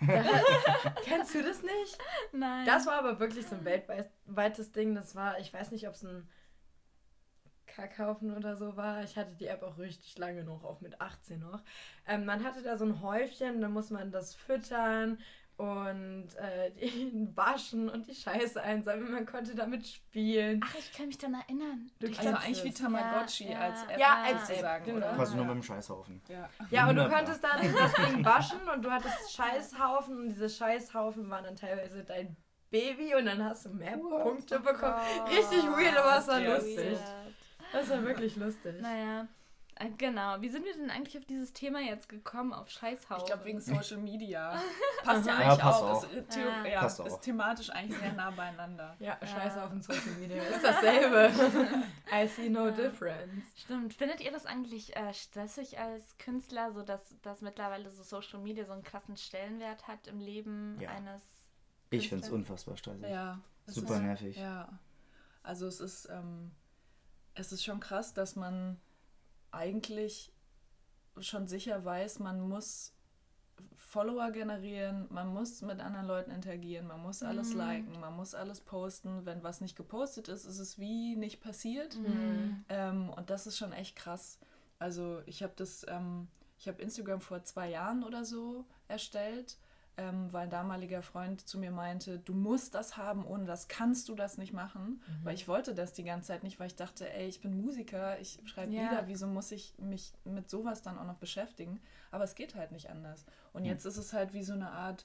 Kennst du das nicht? Nein. Das war aber wirklich so ein weltweites Ding. Das war, ich weiß nicht, ob es ein Kackhaufen oder so war. Ich hatte die App auch richtig lange noch, auch mit 18 noch. Ähm, man hatte da so ein Häufchen, da muss man das füttern und äh, waschen und die Scheiße einsammeln. Man konnte damit spielen. Ach, ich kann mich dann erinnern. Du Also eigentlich wie. Tamagotchi Ja, als App Ja, als App, genau. oder? Quasi nur mit dem Scheißhaufen. Ja. Ja, und du konntest dann das Ding waschen und du hattest Scheißhaufen und diese Scheißhaufen waren dann teilweise dein Baby und dann hast du mehr Punkte bekommen. Richtig weird, aber es war lustig. Das war wirklich lustig. Naja, äh, genau. Wie sind wir denn eigentlich auf dieses Thema jetzt gekommen, auf Scheißhaufen? Ich glaube wegen Social Media. Passt ja Ja, eigentlich passt auch. auch. Ist, äh, Ja. ja, Passt auch. ist thematisch eigentlich sehr nah beieinander. Ja, Ja. scheiße auf dem Social Media. Ist dasselbe. I see no difference. Stimmt. Findet ihr das eigentlich äh, stressig als Künstler, so dass, dass mittlerweile so Social Media so einen krassen Stellenwert hat im Leben Ja. eines Ich finde es unfassbar stressig. Ja. Super ist, nervig. Ja. Also es ist, ähm, es ist schon krass, dass man eigentlich schon sicher weiß, man muss Follower generieren, man muss mit anderen Leuten interagieren, man muss alles Mhm. liken, man muss alles posten. Wenn was nicht gepostet ist, ist es wie nicht passiert. Mhm. Ähm, und das ist schon echt krass. Also ich habe das, ähm, ich habe Instagram vor zwei Jahren oder so erstellt, ähm, weil ein damaliger Freund zu mir meinte, du musst das haben, ohne das kannst du das nicht machen. Weil ich wollte das die ganze Zeit nicht, weil ich dachte, ey, ich bin Musiker, ich schreibe Ja. Lieder, wieso muss ich mich mit sowas dann auch noch beschäftigen? Aber es geht halt nicht anders. Und jetzt ist es halt wie so eine Art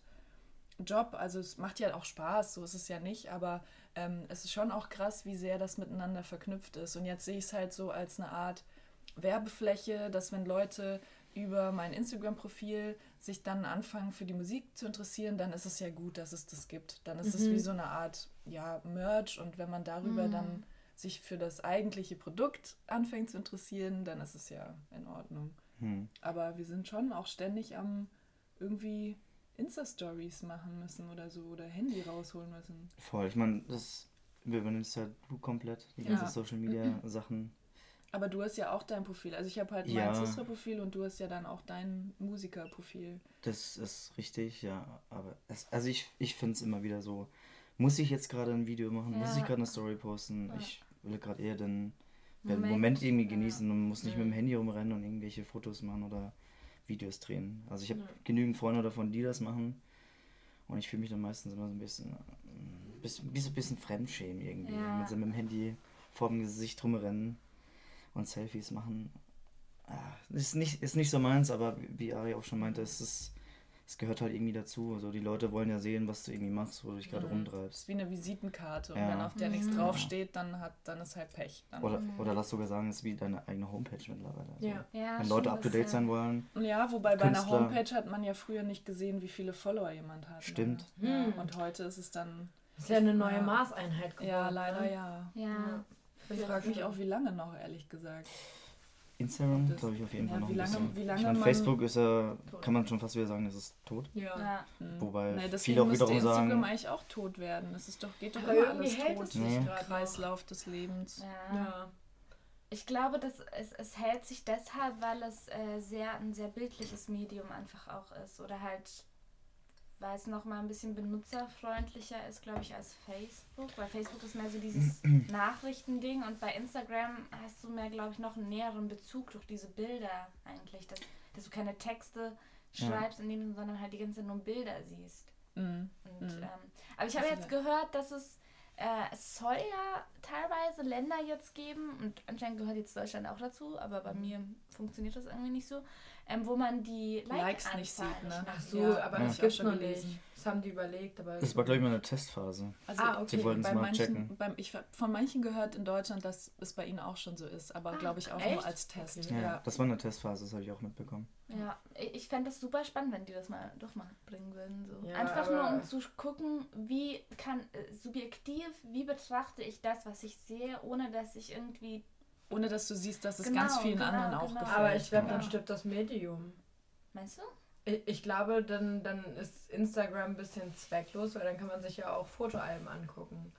Job, also es macht ja auch Spaß, so ist es ja nicht, aber ähm, es ist schon auch krass, wie sehr das miteinander verknüpft ist. Und jetzt sehe ich es halt so als eine Art Werbefläche, dass wenn Leute über mein Instagram-Profil sich dann anfangen für die Musik zu interessieren, dann ist es ja gut, dass es das gibt. Dann ist es wie so eine Art ja, Merch und wenn man darüber dann sich für das eigentliche Produkt anfängt zu interessieren, dann ist es ja in Ordnung. Hm. Aber wir sind schon auch ständig am irgendwie Insta-Stories machen müssen oder so oder Handy rausholen müssen. Voll. Ich meine, das wir übernimmst halt du komplett, die ganzen Ja. Social Media Sachen. Aber du hast ja auch dein Profil. Also ich habe halt Ja. mein Sistra-Profil und du hast ja dann auch dein Musiker-Profil. Das ist richtig, ja. Aber es, also ich, ich finde es immer wieder so, muss ich jetzt gerade ein Video machen? Muss Ja. ich gerade eine Story posten? Ich will gerade eher den, den Moment, Moment, irgendwie ja. genießen und muss nicht Ja. mit dem Handy rumrennen und irgendwelche Fotos machen oder Videos drehen. Also ich habe Ja. genügend Freunde davon, die das machen. Und ich fühle mich dann meistens immer so ein bisschen, mm, bisschen, so ein bisschen Fremdschämen irgendwie. Ja. Mit so mit dem Handy vor dem Gesicht rumrennen und Selfies machen. Ah, ist, nicht, ist nicht so meins, aber wie- Ari auch schon meinte, es, ist, es gehört halt irgendwie dazu. Also die Leute wollen ja sehen, was du irgendwie machst, wo du dich gerade Mhm. Das ist rumtreibst. wie eine Visitenkarte. Und Ja. wenn auf der nichts Mhm. draufsteht, dann hat dann ist halt Pech. Dann. Oder, oder lass sogar sagen, es ist wie deine eigene Homepage mittlerweile. Also, Ja. Ja, Wenn Leute up to date sein wollen, Ja, wobei bei einer Künstler. Homepage hat man ja früher nicht gesehen, wie viele Follower jemand hat. Stimmt. Ne? Ja. Hm. Und heute ist es dann. Das ist ja eine neue Ja. Maßeinheit geworden. Ja, leider ne? ja. Ja. Ich frage mich auch, wie lange noch, ehrlich gesagt. Instagram Das- glaube ich auf jeden ja, Fall noch wie ein lange- bisschen. wie lange ich meine, man- Facebook ist ja, kann man schon fast wieder sagen, es ist tot. Ja. Ja. Hm. Wobei nee, deswegen viele auch müsste wiederum Instagram sagen- eigentlich auch tot werden. Es ist doch, geht doch Aber immer alles hält tot. es sich Nee. Kreislauf des Lebens. ja. Ja. Ich glaube, dass es, es hält sich deshalb, weil es äh, sehr ein sehr bildliches Medium einfach auch ist. Oder halt, weil es nochmal ein bisschen benutzerfreundlicher ist, glaube ich, als Facebook. Weil Facebook ist mehr so dieses Nachrichtending und bei Instagram hast du mehr, glaube ich, noch einen näheren Bezug durch diese Bilder eigentlich. Dass, dass du keine Texte Ja. schreibst, in denen, sondern halt die ganze Zeit nur Bilder siehst. Mhm. Und, Mhm. ähm, aber ich habe jetzt gehört, dass es, äh, es soll ja teilweise Länder jetzt geben, und anscheinend gehört jetzt Deutschland auch dazu, aber Mhm. bei mir funktioniert das irgendwie nicht so, ähm, wo man die Likes Like-Anzahl nicht sieht, ne? Ach so, Ja, aber hab das gibt's schon gelesen. nicht. Das haben die überlegt, aber. Das war, glaube ich, mal eine Testphase. Also Ah, okay. Sie wollten es bei mal manchen, checken. beim, ich hab von manchen gehört in Deutschland, dass es bei ihnen auch schon so ist, aber Ah, glaube ich auch echt? nur als Test. Okay. Ja, Ja. das war eine Testphase, das habe ich auch mitbekommen. Ja, ich fände das super spannend, wenn die das mal doch mal bringen würden. So. Ja, Einfach nur, um zu gucken, wie kann äh, subjektiv, wie betrachte ich das, was ich sehe, ohne dass ich irgendwie. Ohne dass du siehst, dass es Genau, ganz vielen genau, anderen auch genau. gefällt. aber ich glaube, dann Ja. stirbt das Medium. Meinst du? Ich, ich glaube, dann, dann ist Instagram ein bisschen zwecklos, weil dann kann man sich ja auch Fotoalben angucken.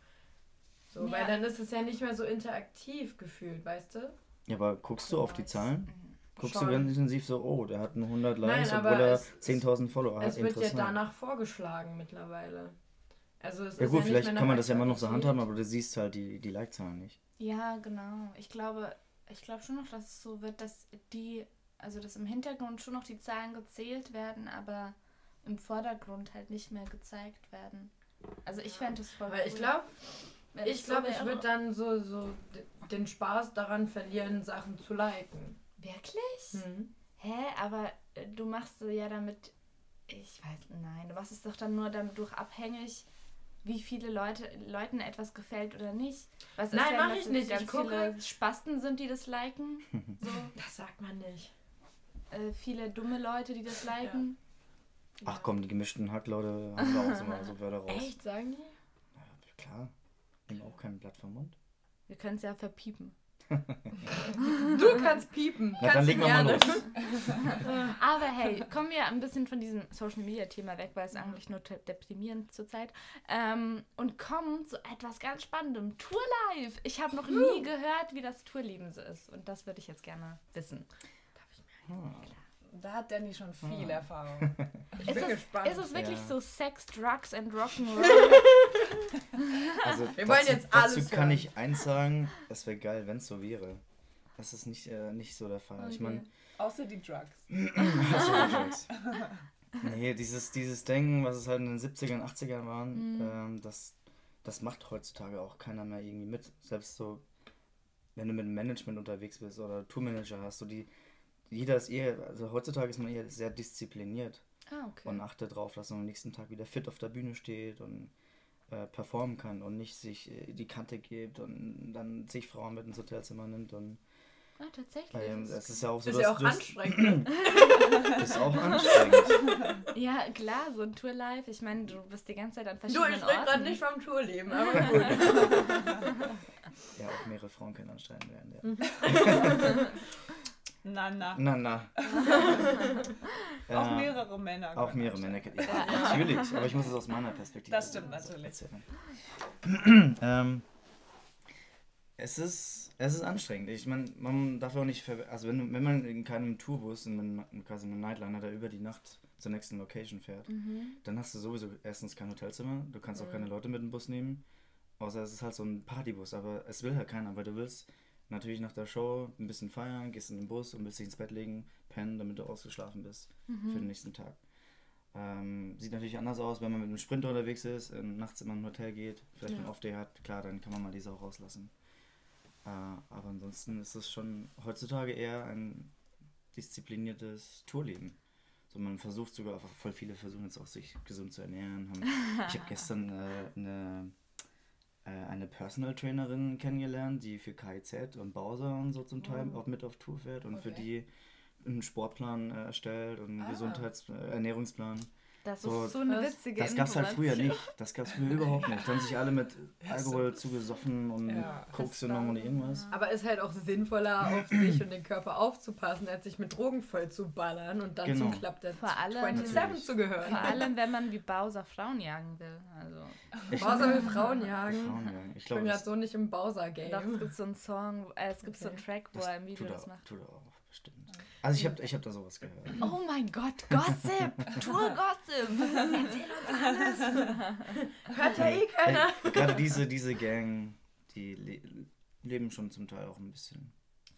So, Ja. weil dann ist es ja nicht mehr so interaktiv gefühlt, weißt du? Ja, aber guckst du auf die Zahlen? Mhm. Guckst Schon. du ganz intensiv so, oh, der hat nur 100 Nein, Likes, aber obwohl er es- 10.000 Follower hat. es wird ja danach vorgeschlagen mittlerweile. Also es Ja ist gut, nicht vielleicht mehr kann man das ja immer noch so handhaben, aber du siehst halt die, die Like-Zahlen nicht. Ja, genau. Ich glaube, ich glaube schon noch, dass es so wird, dass die, also dass im Hintergrund schon noch die Zahlen gezählt werden, aber im Vordergrund halt nicht mehr gezeigt werden. Also ich fände es voll ich cool, glaube, wenn ich so glaube, ich würde dann so, so den Spaß daran verlieren, Sachen zu liken. Wirklich? Hm. Hä? Aber äh, du machst ja damit. Ich weiß, nein, du machst es doch dann nur dadurch abhängig, wie viele Leute Leuten etwas gefällt oder nicht. Was Nein, wenn mach das ich nicht. Ganz Ich gucke- viele Spasten sind, die das liken. so Das sagt man nicht. äh, viele dumme Leute, die das liken. Ach komm, die gemischten Hackleute haben da auch so mal so Wörter raus. Echt, sagen die? Ja, klar. Nehmen auch kein Blatt vom Mund. Wir können es ja verpiepen. Du kannst piepen. Na, dann kannst legen du wir mal gerne. los. Aber hey, kommen wir ein bisschen von diesem Social Media Thema weg, weil es eigentlich nur deprimierend zurzeit. Ähm, und kommen zu etwas ganz Spannendem. Tour Live. Ich habe noch nie gehört, wie das Tourleben so ist. Und das würde ich jetzt gerne wissen. Ah. Da hat Danny schon viel Erfahrung. Ich Ist bin es, gespannt. ist es wirklich Ja. so Sex, Drugs and Rock'n'Roll? Also Wir dazu, wollen jetzt dazu alles kann hören. ich eins sagen, es wäre geil, wenn es so wäre. Das ist nicht, äh, nicht so der Fall. Ich meine, Außer die Drugs. Hast du Drugs? Nee, dieses, dieses Denken, was es halt in den 70ern, 80ern waren, ähm, das, das macht heutzutage auch keiner mehr irgendwie mit. Selbst so, wenn du mit dem Management unterwegs bist oder Tourmanager hast, so die, jeder ist eher, also heutzutage ist man eher sehr diszipliniert ah, okay. und achtet darauf, dass man am nächsten Tag wieder fit auf der Bühne steht und äh, performen kann und nicht sich äh, die Kante gibt und dann sich Frauen mit ins Hotelzimmer nimmt und ah, tatsächlich. ähm, es ist ja auch so, ist ja auch du anstrengend. ist auch anstrengend. Ja, klar, so ein Tourlife. Ich meine, du bist die ganze Zeit an Du, verschiedenen ich rede gerade Orten. nicht vom Tourleben, aber gut. Ja, auch mehrere Frauen können anstrengend werden. Ja. Na, na. Na, na. Auch mehrere Männer. Auch mehrere. Männer. Ja, natürlich, aber ich muss es aus meiner Perspektive Das stimmt natürlich. ähm, es, ist, es ist anstrengend. Ich meine, man darf auch nicht, ver also wenn, wenn man in keinem Tourbus, in einem, quasi einem Nightliner, der über die Nacht zur nächsten Location fährt, Mhm. dann hast du sowieso erstens kein Hotelzimmer, du kannst auch keine Leute mit dem Bus nehmen, außer es ist halt so ein Partybus, aber es will halt keiner, weil du willst natürlich nach der Show ein bisschen feiern, gehst in den Bus und willst dich ins Bett legen, pennen, damit du ausgeschlafen bist für den nächsten Tag. Ähm, sieht natürlich anders aus, wenn man mit einem Sprinter unterwegs ist, äh, nachts in ein Hotel geht, vielleicht Ja. einen Off-Day hat, klar, dann kann man mal die Sau rauslassen. Äh, aber ansonsten ist es schon heutzutage eher ein diszipliniertes Tourleben. So, man versucht sogar, voll viele versuchen jetzt auch sich gesund zu ernähren. Haben, ich habe gestern äh, eine, eine Personal Trainerin kennengelernt, die für KIZ und Bowser und so zum Teil auch mit auf Tour fährt und für Okay. die einen Sportplan äh, erstellt und einen Ah. Gesundheits-, äh, Ernährungsplan. Das So, ist so eine witzige Das gab es halt früher nicht. Das gab es früher überhaupt nicht. Da haben sich alle mit Alkohol zugesoffen und Ja, Koks genommen und irgendwas. Aber ist halt auch sinnvoller, auf sich und den Körper aufzupassen, als sich mit Drogen voll zu ballern und dann Genau. zum Club der Vor allem- 27 Natürlich. zu gehören. Vor allem, wenn man wie Bowser Frauen jagen will. Also, Ich Bowser will Frauen jagen. Frauen jagen. Ich Ich bin glaube, gerade so nicht im doch, es Bowser-Game. gibt so einen Song, äh, es gibt so einen Track, wo das er im Video tut, das macht. tut er auch. Also ich habe ich hab da sowas gehört. Oh mein Gott, Gossip! Tour-Gossip! Erzähl uns alles! Hört ja eh keiner. Gerade diese, diese Gang, die le leben schon zum Teil auch ein bisschen.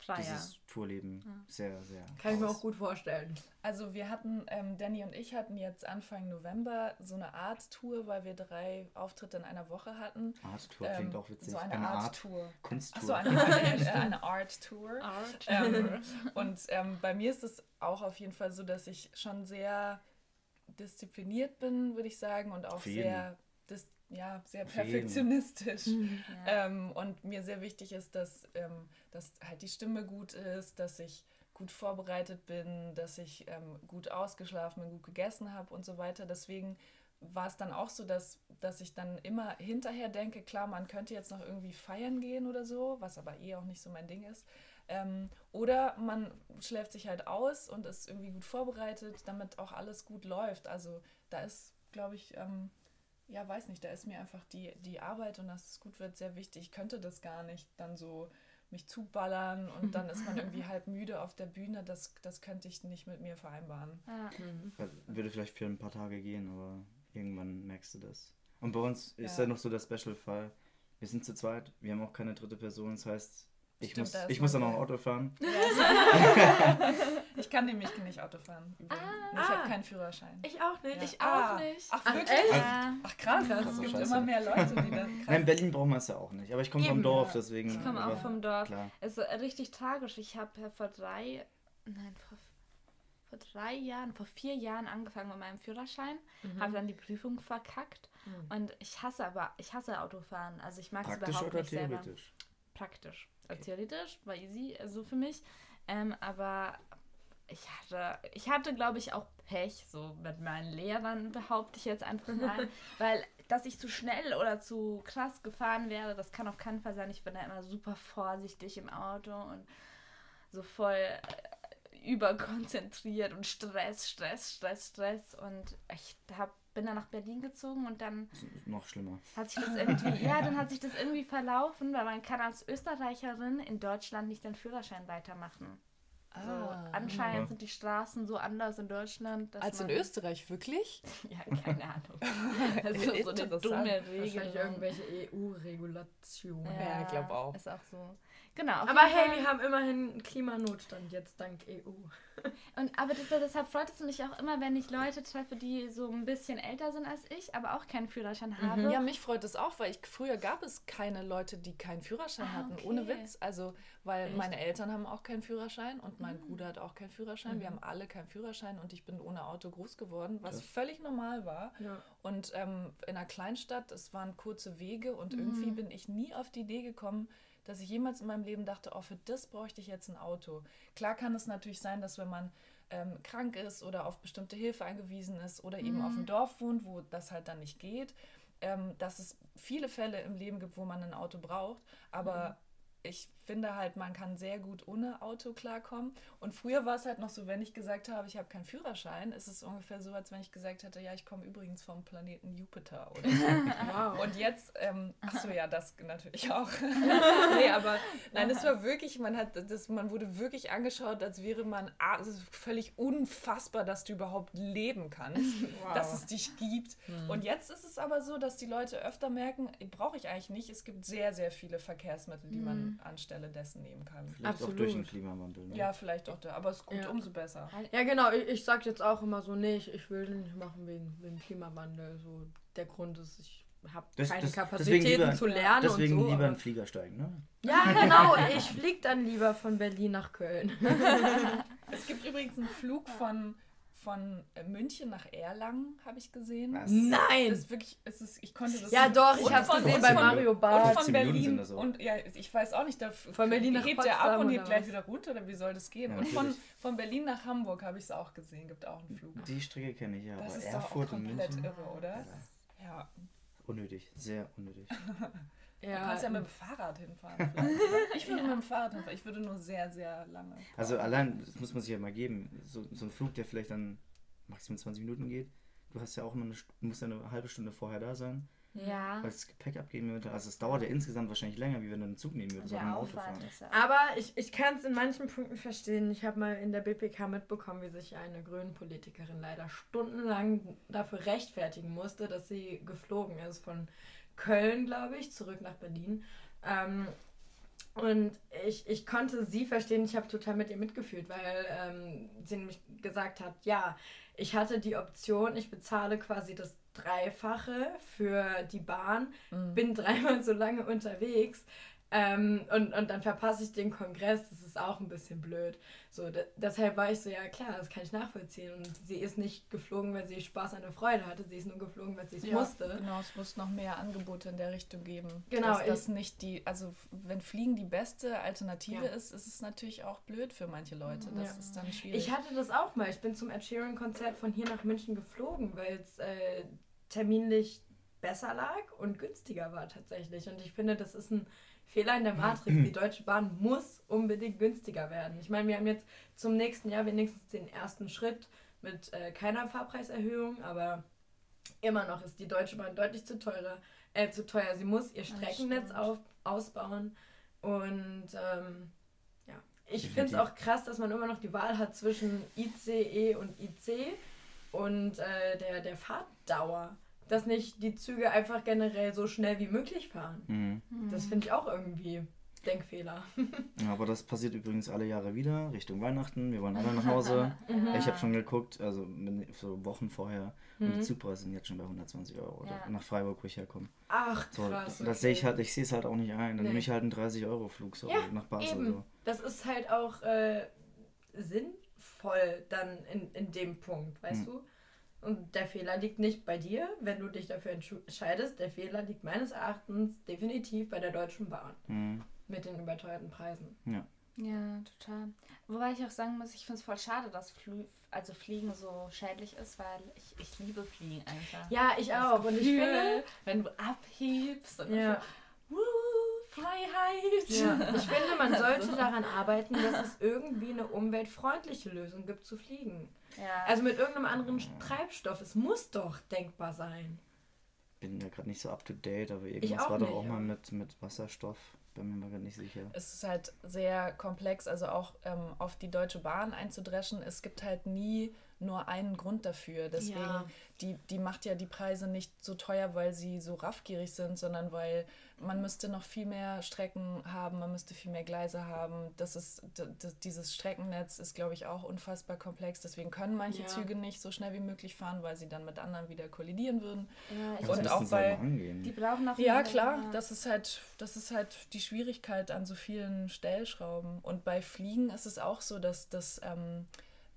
Freier. Dieses Tourleben sehr, sehr. Kann ich mir aus. auch gut vorstellen. Also wir hatten, ähm, Danny und ich hatten jetzt Anfang November so eine Art Tour, weil wir drei Auftritte in einer Woche hatten. Art Tour klingt Ähm, auch witzig. So eine, eine Art, Art Tour. Kunsttour. Achso, eine, eine, äh, eine Art Tour. Art. Ähm, und ähm, bei mir ist es auch auf jeden Fall so, dass ich schon sehr diszipliniert bin, würde ich sagen, und auch Auf jeden. sehr, dis ja, sehr perfektionistisch. Ja. Ähm, und mir sehr wichtig ist, dass, ähm, dass halt die Stimme gut ist, dass ich gut vorbereitet bin, dass ich ähm, gut ausgeschlafen bin, gut gegessen habe und so weiter. Deswegen war es dann auch so, dass, dass ich dann immer hinterher denke, klar, man könnte jetzt noch irgendwie feiern gehen oder so, was aber eh auch nicht so mein Ding ist. Ähm, oder man schläft sich halt aus und ist irgendwie gut vorbereitet, damit auch alles gut läuft. Also da ist, glaube ich, ähm, ja, weiß nicht, da ist mir einfach die, die Arbeit und dass es gut wird sehr wichtig. Ich könnte das gar nicht dann so mich zuballern und dann ist man irgendwie halb müde auf der Bühne. Das, das könnte ich nicht mit mir vereinbaren. Ja. Also, Würde vielleicht für ein paar Tage gehen, aber irgendwann merkst du das. Und bei uns ist Ja. ja noch so der Special-Fall. Wir sind zu zweit, wir haben auch keine dritte Person, das heißt, ich Stimmt, muss, ich muss dann auch geil. Auto fahren. Ich kann nämlich nicht Auto fahren. übrigens. ich Ah. habe keinen Führerschein. Ich auch nicht. Ja. Ich auch Ah. nicht. Ach, Ach, wirklich? Ja. Ach krass, Krass. es gibt Scheiße. immer mehr Leute, die das krass. Nein, in Berlin braucht man es ja auch nicht. Aber ich komme vom Dorf, deswegen. Ich komme auch vom Dorf. Klar. Es ist richtig tragisch. Ich habe ja vor drei, nein, vor, vor drei Jahren, vor vier Jahren angefangen mit meinem Führerschein, habe dann die Prüfung verkackt und ich hasse aber, ich hasse Autofahren. Also ich mag es Praktisch überhaupt oder nicht selber. theoretisch? Praktisch. Also Theoretisch war easy, so für mich. Ähm, aber ich hatte, ich hatte, glaube ich, auch Pech so mit meinen Lehrern, behaupte ich jetzt einfach mal. weil, dass ich zu schnell oder zu krass gefahren wäre, das kann auf keinen Fall sein. Ich bin da immer super vorsichtig im Auto und so voll äh, überkonzentriert und Stress, Stress, Stress, Stress. Und ich hab, bin dann nach Berlin gezogen und dann Das ist Noch schlimmer. hat sich das irgendwie, ja, dann hat sich das irgendwie verlaufen, weil man kann als Österreicherin in Deutschland nicht den Führerschein weitermachen. So, Ah. anscheinend Ja. sind die Straßen so anders in Deutschland. Dass Als in Österreich, wirklich? Ja, keine Ahnung. Das ist so eine Interessant. dumme Wahrscheinlich Regel. irgendwelche EU-Regulationen. Ja, ich glaub auch. Ist auch so. Genau. Aber hey, Fall. wir haben immerhin einen Klimanotstand jetzt dank EU. Und, aber das, deshalb freut es mich auch immer, wenn ich Leute treffe, die so ein bisschen älter sind als ich, aber auch keinen Führerschein haben. Ja, mich freut es auch, weil ich früher gab es keine Leute, die keinen Führerschein Ah, hatten. okay. Ohne Witz. Also, weil Echt? meine Eltern haben auch keinen Führerschein und mein Mhm. Bruder hat auch keinen Führerschein. Wir haben alle keinen Führerschein und ich bin ohne Auto groß geworden, was völlig normal war. Ja. Und ähm, in einer Kleinstadt, es waren kurze Wege und irgendwie bin ich nie auf die Idee gekommen, dass ich jemals in meinem Leben dachte, oh, für das bräuchte ich jetzt ein Auto. Klar kann es natürlich sein, dass wenn man ähm, krank ist oder auf bestimmte Hilfe angewiesen ist oder eben auf dem Dorf wohnt, wo das halt dann nicht geht, ähm, dass es viele Fälle im Leben gibt, wo man ein Auto braucht. Aber ich finde halt, man kann sehr gut ohne Auto klarkommen. Und früher war es halt noch so, wenn ich gesagt habe, ich habe keinen Führerschein, ist es ungefähr so, als wenn ich gesagt hätte, ja, ich komme übrigens vom Planeten Jupiter oder so. Wow. Und jetzt, ähm, ach so, ja, das natürlich auch. nee, aber nein, es war wirklich, man hat das, man wurde wirklich angeschaut, als wäre man ah, es ist völlig unfassbar, dass du überhaupt leben kannst, dass es dich gibt. Und jetzt ist es aber so, dass die Leute öfter merken, brauche ich eigentlich nicht. Es gibt sehr, sehr viele Verkehrsmittel, die man anstelle dessen nehmen kann. Vielleicht auch Absolut. durch den Klimawandel. Ne? Ja, vielleicht auch da, aber es ist gut, Ja. umso besser. Ja, genau. Ich, ich sag jetzt auch immer so, nee, ich, ich will den nicht machen wegen, wegen Klimawandel. So, der Grund ist, ich habe keine das- Kapazitäten lieber- zu lernen Deswegen und so. lieber aber- in den Flieger steigen, ne? Ja, genau. Ich flieg dann lieber von Berlin nach Köln. Es gibt übrigens einen Flug von, von äh, München nach Erlangen, habe ich gesehen. Was? Nein! Das ist wirklich, es ist, ich konnte das Ja, doch, ich Und hab's von- gesehen und bei Mario Und Bart. von 15 Minuten Berlin auch. und ja, ich weiß auch nicht, da Von Berlin nach hebt er ab und hebt gleich wieder runter oder wie soll das gehen? Ja, und von, von Berlin nach Hamburg habe ich es auch gesehen, gibt auch einen Flug. Die Strecke kenne ich ja, Das aber ist doch Erfurt auch und komplett irre, oder? Ja. Ja, Unnötig, sehr unnötig. du kannst ja mit dem Fahrrad hinfahren. Ich würde mit dem Fahrrad hinfahren, ich würde nur sehr, sehr lange. Also brauchen. allein, das muss man sich ja mal geben, so, so ein Flug, der vielleicht dann maximal 20 Minuten geht, du hast ja auch immer eine, St- musst ja eine halbe Stunde vorher da sein, Ja. weil das Gepäck abgeben würde. Also es dauert ja insgesamt wahrscheinlich länger, wie wenn du einen Zug nehmen würdest ein Auto fahren. ja. Aber ich, ich kann es in manchen Punkten verstehen. Ich habe mal in der BPK mitbekommen, wie sich eine Grünen-Politikerin leider stundenlang dafür rechtfertigen musste, dass sie geflogen ist von Köln, glaube ich, zurück nach Berlin. Ähm, und ich, ich konnte sie verstehen, ich habe total mit ihr mitgefühlt, weil ähm, sie nämlich gesagt hat, ja, ich hatte die Option, ich bezahle quasi das Dreifache für die Bahn, bin dreimal so lange unterwegs ähm, und, und dann verpasse ich den Kongress, das ist auch ein bisschen blöd. So, de deshalb war ich so, ja klar, das kann ich nachvollziehen. Und sie ist nicht geflogen, weil sie Spaß an der Freude hatte, sie ist nur geflogen, weil sie es Ja, musste. Genau, es muss noch mehr Angebote in der Richtung geben. Genau, Dass das ich- nicht die, also wenn Fliegen die beste Alternative Ja. ist, ist es natürlich auch blöd für manche Leute. Das Ja. ist dann schwierig. Ich hatte das auch mal. Ich bin zum Ed Sheeran-Konzert von hier nach München geflogen, weil es äh, terminlich besser lag und günstiger war tatsächlich. Und ich finde, das ist ein Fehler in der Matrix. Die Deutsche Bahn muss unbedingt günstiger werden. Ich meine, wir haben jetzt zum nächsten Jahr wenigstens den ersten Schritt mit äh, keiner Fahrpreiserhöhung, aber immer noch ist die Deutsche Bahn deutlich zu teuer. Äh, zu teuer. Sie muss ihr Streckennetz auf, ausbauen und ähm, ja, ich finde es auch krass, dass man immer noch die Wahl hat zwischen ICE und IC und äh, der, der Fahrtdauer. Dass nicht die Züge einfach generell so schnell wie möglich fahren. Mhm. Das finde ich auch irgendwie Denkfehler. Ja, aber das passiert übrigens alle Jahre wieder, Richtung Weihnachten. Wir wollen alle nach Hause. Ich habe schon geguckt, also so Wochen vorher. Und die Zugpreise sind jetzt schon bei 120 Euro. Oder Ja. nach Freiburg, wo ich herkomme. Ach, So, krass. das okay. sehe ich halt, ich sehe es halt auch nicht ein. Dann Nee. nehme ich halt einen 30-Euro-Flug so Ja, nach Basel. Eben. So. Das ist halt auch äh, sinnvoll dann in, in dem Punkt, weißt Hm. du? Und der Fehler liegt nicht bei dir, wenn du dich dafür entscheidest. Der Fehler liegt meines Erachtens definitiv bei der Deutschen Bahn Mhm. mit den überteuerten Preisen. Ja. Ja, total. Wobei ich auch sagen muss, ich finde es voll schade, dass Flü also Fliegen so schädlich ist, weil ich, ich liebe Fliegen einfach. Ja, ich Das auch. Und ich Gefühl, finde, wenn du abhebst und ja, so, Woo, Freiheit. ja, ich finde, man sollte daran arbeiten, dass es irgendwie eine umweltfreundliche Lösung gibt zu fliegen. Ja. Also mit irgendeinem anderen Treibstoff. Es muss doch denkbar sein. Bin ja gerade nicht so up to date, aber irgendwas war doch auch mal mit, mit Wasserstoff bin mir gerade nicht sicher. Es ist halt sehr komplex, also auch ähm, auf die Deutsche Bahn einzudreschen. Es gibt halt nie nur einen Grund dafür. Deswegen, Ja. die, die macht ja die Preise nicht so teuer, weil sie so raffgierig sind, sondern weil man müsste noch viel mehr Strecken haben, man müsste viel mehr Gleise haben. Das ist, dieses Streckennetz ist, glaube ich, auch unfassbar komplex. Deswegen können manche Ja. Züge nicht so schnell wie möglich fahren, weil sie dann mit anderen wieder kollidieren würden. Ja, Und müssten auch angehen. die brauchen noch Ja, klar, ja. das ist halt, das ist halt die Schwierigkeit an so vielen Stellschrauben. Und bei Fliegen ist es auch so, dass das, ähm,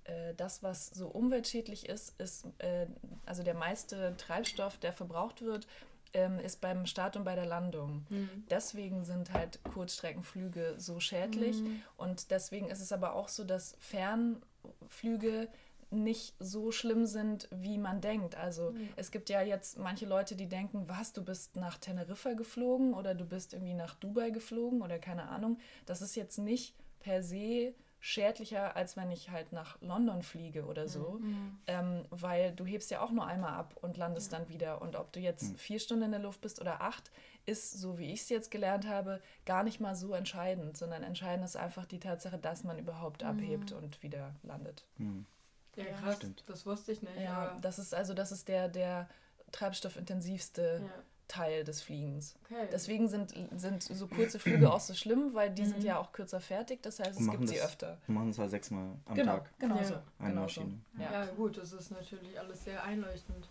äh, das, was so umweltschädlich ist, ist, äh, also der meiste Treibstoff, der verbraucht wird, ähm, ist beim Start und bei der Landung. Deswegen sind halt Kurzstreckenflüge so schädlich. Und deswegen ist es aber auch so, dass Fernflüge nicht so schlimm sind, wie man denkt. Also es gibt ja jetzt manche Leute, die denken, was, du bist nach Teneriffa geflogen oder du bist irgendwie nach Dubai geflogen oder keine Ahnung. Das ist jetzt nicht per se schädlicher, als wenn ich halt nach London fliege oder so, ähm, weil du hebst ja auch nur einmal ab und landest dann wieder. Und ob du jetzt vier Stunden in der Luft bist oder acht, ist, so wie ich es jetzt gelernt habe, gar nicht mal so entscheidend, sondern entscheidend ist einfach die Tatsache, dass man überhaupt abhebt und wieder landet. Hm. Ja, Ja. krass. Stimmt. Das wusste ich nicht. Ja, aber- das ist also das ist der, der treibstoffintensivste ja. Teil des Fliegens. Okay. Deswegen sind, sind so kurze Flüge auch so schlimm, weil die sind ja auch kürzer fertig. Das heißt, es machen gibt sie das- öfter. Wir machen es halt sechsmal am genau, Tag. genau Ja. so. Eine genau Maschine. So. ja. Ja. gut, das ist natürlich alles sehr einleuchtend.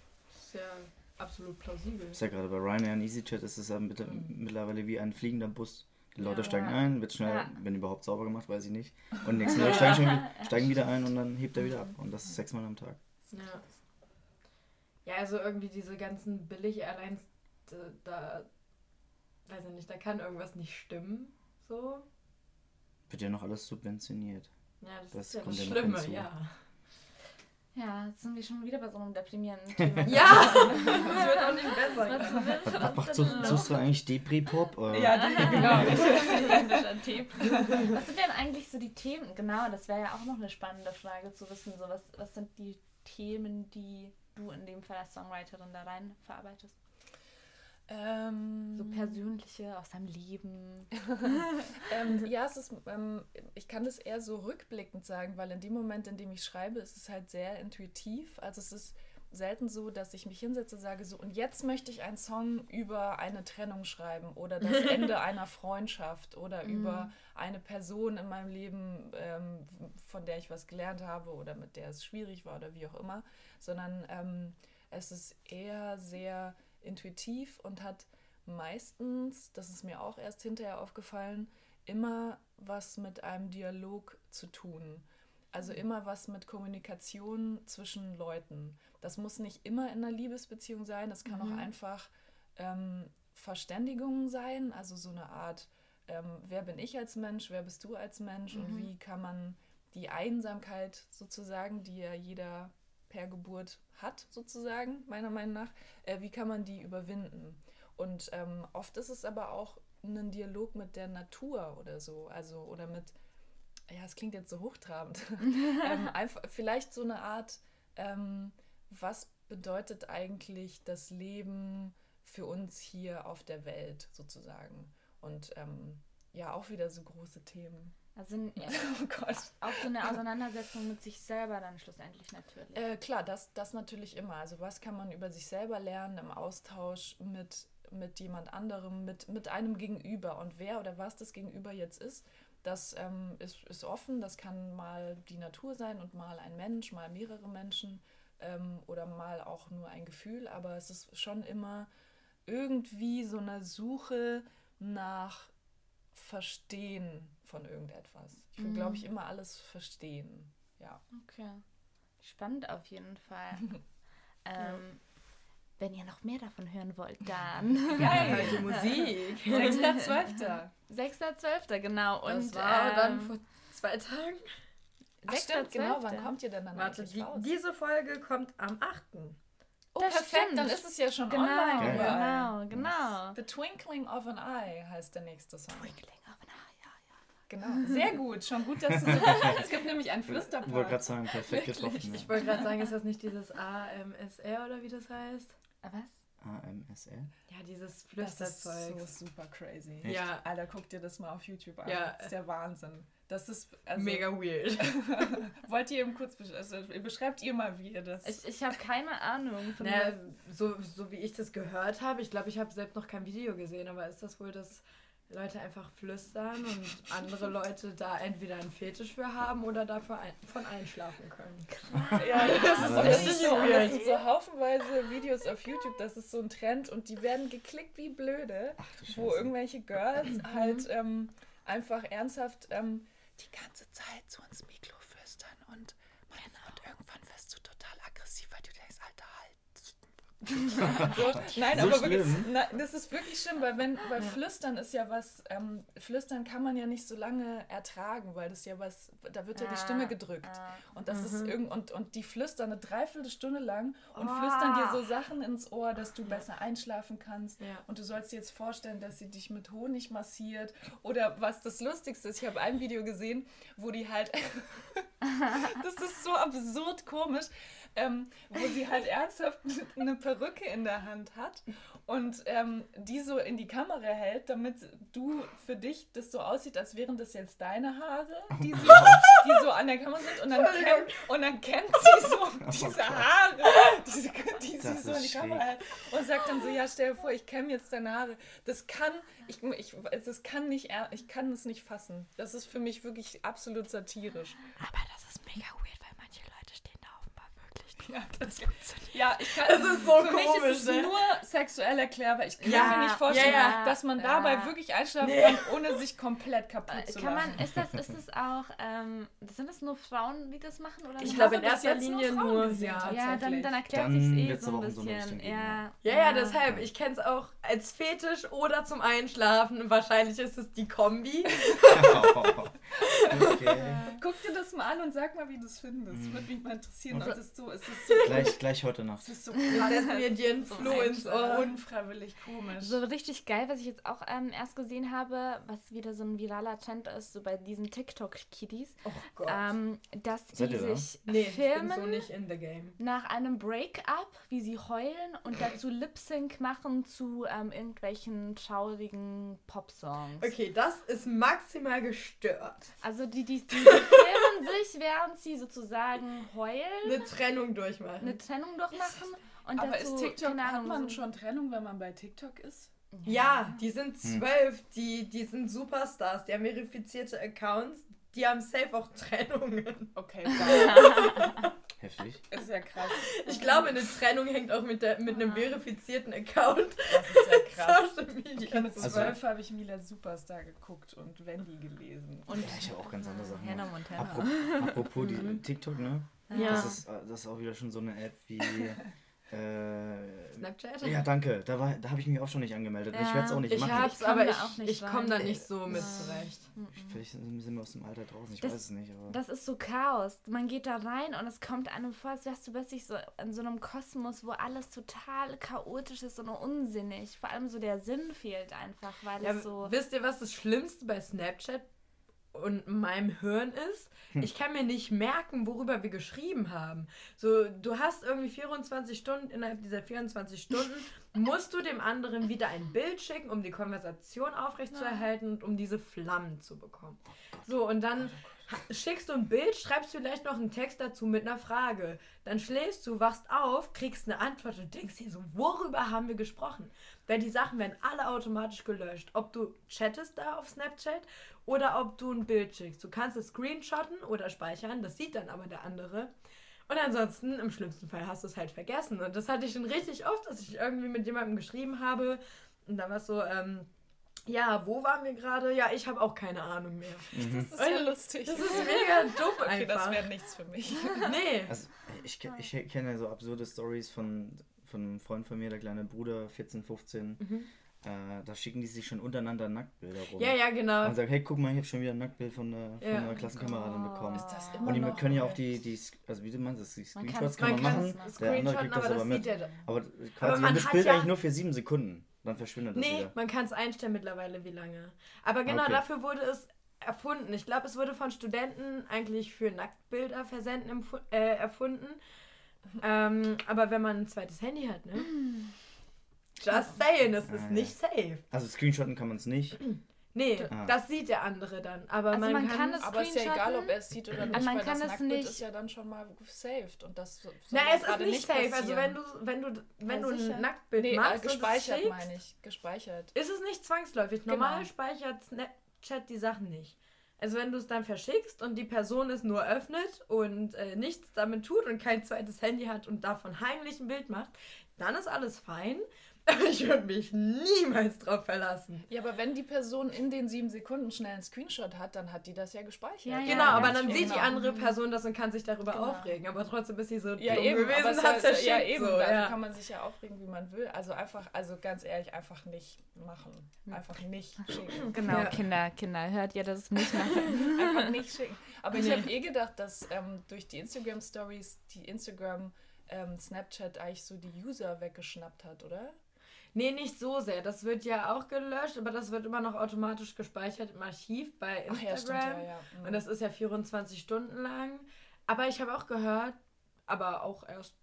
Sehr absolut plausibel. Ist ja gerade bei Ryanair und EasyJet ist es ja mit, mittlerweile wie ein fliegender Bus. Die Leute Ja. steigen ein, wird schnell, Ja. wenn überhaupt sauber gemacht, weiß ich nicht. Und nächsten Leute steigen, schon wieder, steigen wieder ein und dann hebt er wieder ab. Und das ist sechsmal am Tag. Ja. Ja, also irgendwie diese ganzen Billig-Airlines, da, da, weiß ich nicht, da kann irgendwas nicht stimmen. So. Wird ja noch alles subventioniert. Ja, das, Das ist ja kommt das Schlimme, ja. Ja, jetzt sind wir schon wieder bei so einem deprimierenden Thema. Ja! das wird auch nicht besser. Was, Was, so, los? suchst du eigentlich Depri-Pop? oder? Ja, genau. Was sind denn eigentlich so die Themen? Genau, das wäre ja auch noch eine spannende Frage zu wissen. So, was, was sind die Themen, die du in dem Fall als Songwriterin da rein verarbeitest? Ähm, So persönliche aus deinem Leben. Ähm, ja, es ist, ähm, ich kann das eher so rückblickend sagen, weil in dem Moment, in dem ich schreibe, ist es halt sehr intuitiv. Also es ist selten so, dass ich mich hinsetze und sage so, und jetzt möchte ich einen Song über eine Trennung schreiben oder das Ende einer Freundschaft oder über eine Person in meinem Leben, ähm, von der ich was gelernt habe oder mit der es schwierig war oder wie auch immer, sondern ähm, es ist eher sehr intuitiv und hat meistens, das ist mir auch erst hinterher aufgefallen, immer was mit einem Dialog zu tun. Also immer was mit Kommunikation zwischen Leuten. Das muss nicht immer in einer Liebesbeziehung sein, das kann auch einfach ähm, Verständigung sein, also so eine Art, ähm, wer bin ich als Mensch, wer bist du als Mensch und wie kann man die Einsamkeit sozusagen, die ja jeder per Geburt hat, sozusagen, meiner Meinung nach, äh, wie kann man die überwinden? Und ähm, oft ist es aber auch ein Dialog mit der Natur oder so, also oder mit, ja, es klingt jetzt so hochtrabend, ähm, einfach vielleicht so eine Art, ähm, was bedeutet eigentlich das Leben für uns hier auf der Welt sozusagen? Und ähm, ja, auch wieder so große Themen. Also n- Oh Gott. auch so eine Auseinandersetzung mit sich selber dann schlussendlich natürlich. Äh, klar, das, das natürlich immer. Also was kann man über sich selber lernen im Austausch mit, mit jemand anderem, mit, mit einem Gegenüber. Und wer oder was das Gegenüber jetzt ist, das ähm, ist, ist offen. Das kann mal die Natur sein und mal ein Mensch, mal mehrere Menschen ähm, oder mal auch nur ein Gefühl. Aber es ist schon immer irgendwie so eine Suche nach Verstehen von irgendetwas. Ich will, glaube ich, immer alles verstehen. Ja. Okay. Spannend auf jeden Fall. ähm, Wenn ihr noch mehr davon hören wollt, dann Geil, die Musik. 6.12. 6.12. genau. Und das war dann ähm, vor zwei Tagen. Ach, stimmt, 6.12.. genau. Wann kommt ihr denn dann Warte, eigentlich die, diese Folge kommt am 8. oh, Das perfekt, stimmt. dann ist es ja schon Genau, online. genau, genau. The Twinkling of an Eye heißt der nächste Song. Twinkling of an Eye, ja, ja. Genau, sehr gut. Schon gut, dass du so Es gibt nämlich einen Ich wollte gerade Flüsterpart. sagen, perfekt getroffen. Ich Ja. wollte gerade sagen, ist das nicht dieses AMSR oder wie das heißt? Ah, Was? AMSL? Ja, dieses Das ist Flüsterzeug. so super crazy. Echt? Ja, Alter, guck dir das mal auf YouTube an. Ja. Das ist der Wahnsinn. Das ist also, mega weird. Wollt ihr eben kurz besch also, beschreibt ihr mal, wie ihr das. Ich, ich habe keine Ahnung. Von Naja, so, so wie ich das gehört habe, ich glaube, ich habe selbst noch kein Video gesehen, aber ist das wohl, dass Leute einfach flüstern und andere Leute da entweder einen Fetisch für haben oder dafür ein, von einschlafen können? Ja, das ist, Aber das das ist ist so, weird. das sind so haufenweise Videos auf YouTube, das ist so ein Trend und die werden geklickt wie blöde, Ach wo irgendwelche Girls halt ähm, einfach ernsthaft ähm, die ganze Zeit so ins Mikro flüstern und, man, und irgendwann wirst du total aggressiv, weil du denkst, Alter, halt. so, nein, So aber wirklich, schlimm? na, das ist wirklich schlimm, weil wenn, weil Flüstern ist ja was, ähm, Flüstern kann man ja nicht so lange ertragen, weil das ja was, da wird ja die Stimme gedrückt. Und das ist irgend und, und die flüstern eine Dreiviertelstunde lang und Oh. flüstern dir so Sachen ins Ohr, dass du besser einschlafen kannst. Ja. Und du sollst dir jetzt vorstellen, dass sie dich mit Honig massiert. Oder was das Lustigste ist, ich habe ein Video gesehen, wo die halt. das ist so absurd komisch. Ähm, wo sie halt ernsthaft eine Perücke in der Hand hat und ähm, die so in die Kamera hält, damit du für dich das so aussieht, als wären das jetzt deine Haare, die, sie, die so an der Kamera sind und dann, kennt, und dann kennt sie so diese Haare, diese, die sie so in die Kamera hält und sagt dann so, ja stell dir vor, ich kämme jetzt deine Haare. Das kann, ich, ich, das kann nicht, ich kann es nicht fassen. Das ist für mich wirklich absolut satirisch. Aber das ist mega weird, weil manche Leute stehen da offenbar wirklich drauf. Ja, das, ja ich kann, Das ist so für mich komisch, ist es ne? nur sexuell erklärbar. Ich kann Ja, mir nicht vorstellen, ja, dass man Ja. dabei wirklich einschlafen Nee. kann, ohne sich komplett kaputt zu Kann lachen. man, ist das, ist das auch, ähm, sind das nur Frauen, die das machen? Oder Ich glaube in erster nur Linie Frauen nur, gesehen, ja. dann, dann erklärt Dann sich's eh so ein so bisschen. Ja. Ja, ja, deshalb. Ich kenne es auch als Fetisch oder zum Einschlafen. Wahrscheinlich ist es die Kombi. okay. Guck dir das mal an und sag mal, wie du es findest. Mhm. Würde mich mal interessieren. Es ist so, es ist so, Gleich, gleich heute Nacht. es ist so setzen wir dir So Floh ins Ohr. unfreiwillig komisch. So richtig geil, was ich jetzt auch ähm, erst gesehen habe, was wieder so ein viraler Trend ist, so bei diesen TikTok-Kiddies, Oh Gott. ähm, dass die Seid da? sich nee, ich bin filmen so nicht in the game. nach einem Break-up, wie sie heulen und dazu Lip-Sync machen zu ähm, irgendwelchen traurigen Pop-Songs. Okay, das ist maximal gestört. Also die, die, die filmen sich, während sie sozusagen heulen, Eine Trennung durchmachen. eine Trennung durchmachen und Aber dazu, ist TikTok, keine hat Ahnung, man schon Trennung, wenn man bei TikTok ist? Ja, die sind zwölf, die, die sind Superstars, die haben verifizierte Accounts, die haben safe auch Trennungen. Okay, Heftig. ist ja krass. Ich glaube, eine Trennung hängt auch mit, der, mit einem verifizierten Account. Das ist ja krass. Social Media. Okay, mit Also- zwölf habe ich Mila Superstar geguckt und Wendy gelesen. Und Ja, ich habe auch ganz andere Sachen. Hannah. Montana. Apropos, apropos die TikTok, ne? Ja. Das, ist, das ist auch wieder schon so eine App wie. Äh, Snapchat? ja, danke. Da, war- da habe ich mich auch schon nicht angemeldet. ich Ja, werde es auch nicht Ich machen. hab's, Ich aber ich, auch nicht ich komme da nicht so mit Ja. zurecht. Vielleicht sind wir aus dem Alter draußen, ich Das- weiß es nicht. Aber Das ist so Chaos. Man geht da rein und es kommt einem vor, als wärst du plötzlich so in so einem Kosmos, wo alles total chaotisch ist und unsinnig. Vor allem so der Sinn fehlt einfach, weil Ja, es so. wisst ihr, was das Schlimmste bei Snapchat und meinem Hirn ist? Ich kann mir nicht merken, worüber wir geschrieben haben. So, du hast irgendwie 24 Stunden, innerhalb dieser 24 Stunden musst du dem anderen wieder ein Bild schicken, um die Konversation aufrechtzuerhalten und um diese Flammen zu bekommen. So, und dann ha- schickst du ein Bild, schreibst vielleicht noch einen Text dazu mit einer Frage. Dann schläfst du, wachst auf, kriegst eine Antwort und denkst dir so, worüber haben wir gesprochen? Weil die Sachen werden alle automatisch gelöscht. Ob du chattest da auf Snapchat oder ob du ein Bild schickst. Du kannst es screenshotten oder speichern, das sieht dann aber der andere. Und ansonsten, im schlimmsten Fall, hast du es halt vergessen. Und das hatte ich schon richtig oft, dass ich irgendwie mit jemandem geschrieben habe. Und dann war es so, ähm, ja, wo waren wir gerade? Ja, ich habe auch keine Ahnung mehr. Das ist ja lustig. Das ist mega dumm okay, das einfach. wäre nichts für mich. nee. Also, ich, ich kenne ja so absurde Stories von, von einem Freund von mir, der kleine Bruder, 14, 15. Äh, da schicken die sich schon untereinander Nacktbilder rum. Ja, ja, genau. Und sagen, hey, guck mal, ich habe schon wieder ein Nacktbild von einer, von Ja. einer Klassenkameradin bekommen. Ist das immer Und die noch können ja auch die, die, also wie du meinst, das, die Screenshots kann man, Man machen, der andere kriegt das aber aber das mit. sieht er. Aber Aber quasi, man und das Bild ja- eigentlich nur für sieben Sekunden. Dann verschwindet das Nee, wieder. man kann es einstellen mittlerweile, wie lange. Aber genau Okay. dafür wurde es erfunden. Ich glaube, es wurde von Studenten eigentlich für Nacktbilder versenden äh, erfunden. Ähm, aber wenn man ein zweites Handy hat, ne? Just saying, es Ah, ist ja. nicht safe. Also screenshotten kann man es nicht. Nee, Ah. das sieht der andere dann. Aber Also man, man kann, kann es- Aber ist ja egal, ob er es sieht oder nicht, Also man weil kann das es Nacktbild nicht- ist ja dann schon mal gesaved und das soll Na, ja es ist gerade nicht safe. Also passieren. wenn du, wenn du, wenn Ja, du sicher. ein Nacktbild nee, machst äh, und es gespeichert schickst, meine ich, gespeichert. ist es nicht zwangsläufig. Normal Genau. speichert Snapchat die Sachen nicht. Also wenn du es dann verschickst und die Person es nur öffnet und äh, nichts damit tut und kein zweites Handy hat und davon heimlich ein Bild macht, dann ist alles fein. Ich würde mich niemals drauf verlassen. Ja, aber wenn die Person in den sieben Sekunden schnell einen Screenshot hat, dann hat die das ja gespeichert. Ja, ja. Genau, aber dann genau. sieht die andere Person das und kann sich darüber Genau. aufregen. Aber trotzdem ist sie so Ja, dumm eben, gewesen, aber es hat ja, eben, so, also ja. kann man sich ja aufregen, wie man will. Also einfach, also ganz ehrlich, einfach nicht machen. Einfach nicht schicken. Genau, Ja. Kinder, Kinder, hört ihr das nicht machen? Einfach nicht schicken. Aber ich Nee. habe eh gedacht, dass ähm, durch die Instagram-Stories die Instagram ähm, Snapchat eigentlich so die User weggeschnappt hat, oder? Nee, nicht so sehr. Das wird ja auch gelöscht, aber das wird immer noch automatisch gespeichert im Archiv bei Ach ja, Instagram. stimmt, ja, ja. Mhm. Und das ist ja 24 Stunden lang. Aber ich habe auch gehört, aber auch erst